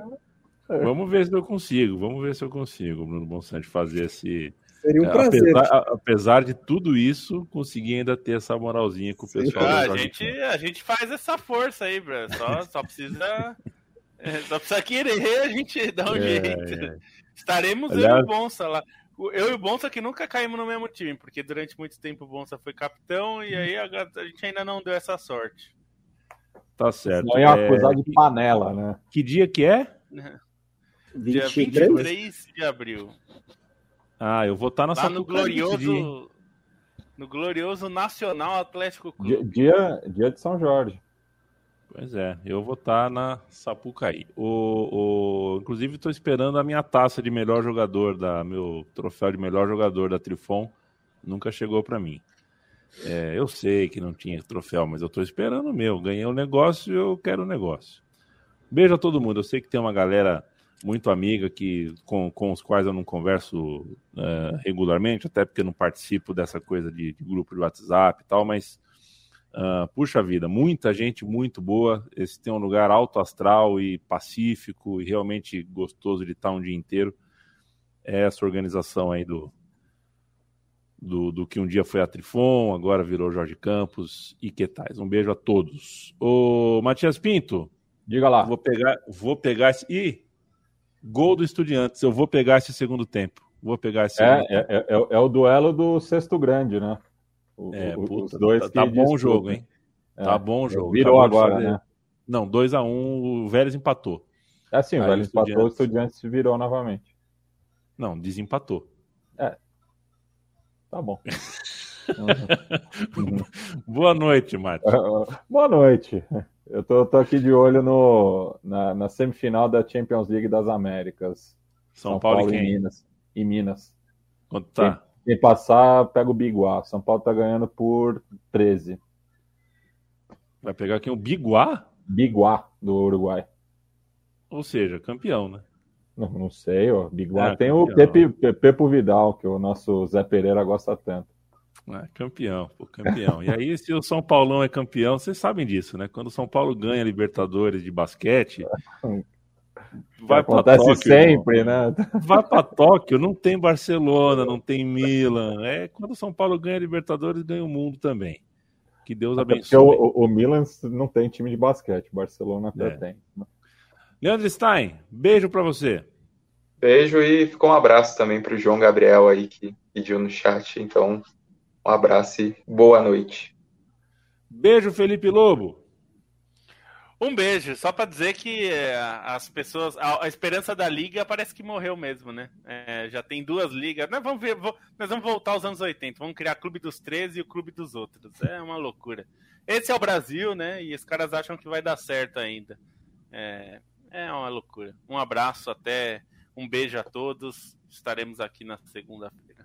Vamos ver se eu consigo, vamos ver se eu consigo, Bruno Bonsante, fazer esse,
Seria um é, prazer.
Apesar, apesar, de tudo isso, conseguir ainda ter essa moralzinha com o pessoal.
Ah, a, gente, a gente faz essa força aí, bro. Só, só precisa. É, só precisa querer, a gente dá um é, jeito. É. Estaremos Aliás... eu e o Bonsa lá. Eu e o Bonsa que nunca caímos no mesmo time, porque durante muito tempo o Bonsa foi capitão e aí a, a gente ainda não deu essa sorte.
Tá certo.
Não é acusar de panela, né?
Que dia que é?
Dia 23 de abril.
Ah, eu vou estar na
Lá no glorioso, no glorioso Nacional Atlético
Clube. Dia, dia de São Jorge.
Pois é, eu vou estar na Sapucaí. O, o, inclusive, estou esperando a minha taça de melhor jogador, da meu troféu de melhor jogador da Trifon. Nunca chegou para mim. É, eu sei que não tinha troféu, mas eu tô esperando o meu. Ganhei o um negócio, eu quero o um negócio. Beijo a todo mundo. Eu sei que tem uma galera muito amiga que com, com os quais eu não converso uh, regularmente, até porque eu não participo dessa coisa de, de grupo de WhatsApp e tal, mas uh, puxa vida, muita gente muito boa. Esse tem um lugar alto astral e pacífico e realmente gostoso de estar um dia inteiro. É essa organização aí do, do, do que um dia foi a Trifon, agora virou Jorge Campos e que tais. Um beijo a todos. Ô, Matias Pinto.
Diga lá.
Vou pegar, vou pegar esse. Ih, Gol do Estudiantes. Eu vou pegar esse segundo tempo. Vou pegar esse.
É, é, é, é, o duelo do sexto grande, né?
O, é, puta, os dois tá, tá bom o jogo, hein? É, tá bom o jogo.
Virou
tá
agora, né?
Não, 2x1, um, o Vélez empatou.
É sim, o Vélez empatou, o Estudiantes virou novamente.
Não, desempatou.
É. Tá bom.
Boa noite, Márcio.
Boa noite. Eu tô, tô, aqui de olho no, na, na, semifinal da Champions League das Américas.
São, São Paulo, Paulo,
e Minas. E Minas.
Quanto tá?
Quem, quem passar, pega o Biguá. São Paulo tá ganhando por 13.
Vai pegar quem? O Biguá?
Biguá, do Uruguai.
Ou seja, campeão, né?
Não, não sei, ó. Biguá é, tem campeão. o Pepe, Pepe Vidal, que o nosso Zé Pereira gosta tanto.
É, campeão, pô, campeão. E aí, se o São Paulão é campeão, vocês sabem disso, né? Quando o São Paulo ganha Libertadores de basquete,
vai para Tóquio. sempre, né?
Vai para Tóquio, não tem Barcelona, não tem Milan. É quando o São Paulo ganha Libertadores, ganha o mundo também. Que Deus abençoe.
Porque o, o Milan não tem time de basquete, Barcelona até é. tem.
Leandro Stein, beijo para você.
Beijo e ficou um abraço também para o João Gabriel aí que pediu no chat. Então, um abraço e boa noite.
Beijo, Felipe Lobo.
Um beijo, só para dizer que é, as pessoas. A, a, esperança da liga parece que morreu mesmo, né? É, já tem duas ligas. Nós vamos, ver, vou, nós vamos voltar aos anos 80. Vamos criar Clube dos 13 e o Clube dos Outros. É uma loucura. Esse é o Brasil, né? E os caras acham que vai dar certo ainda. É, é uma loucura. Um abraço, até. Um beijo a todos. Estaremos aqui na segunda-feira.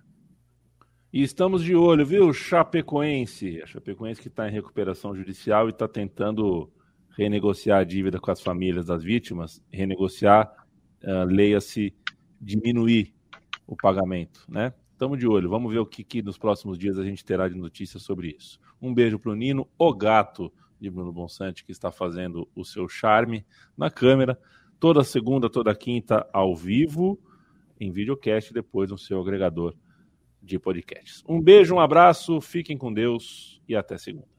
E estamos de olho, viu, Chapecoense? A Chapecoense que está em recuperação judicial e está tentando renegociar a dívida com as famílias das vítimas, renegociar, uh, leia-se, diminuir o pagamento, né? Estamos de olho, vamos ver o que, que, nos próximos dias a gente terá de notícias sobre isso. Um beijo para o Nino, o gato de Bruno Bonsante, que está fazendo o seu charme na câmera, toda segunda, toda quinta, ao vivo, em videocast, depois no seu agregador de podcasts. Um beijo, um abraço, fiquem com Deus e até segunda.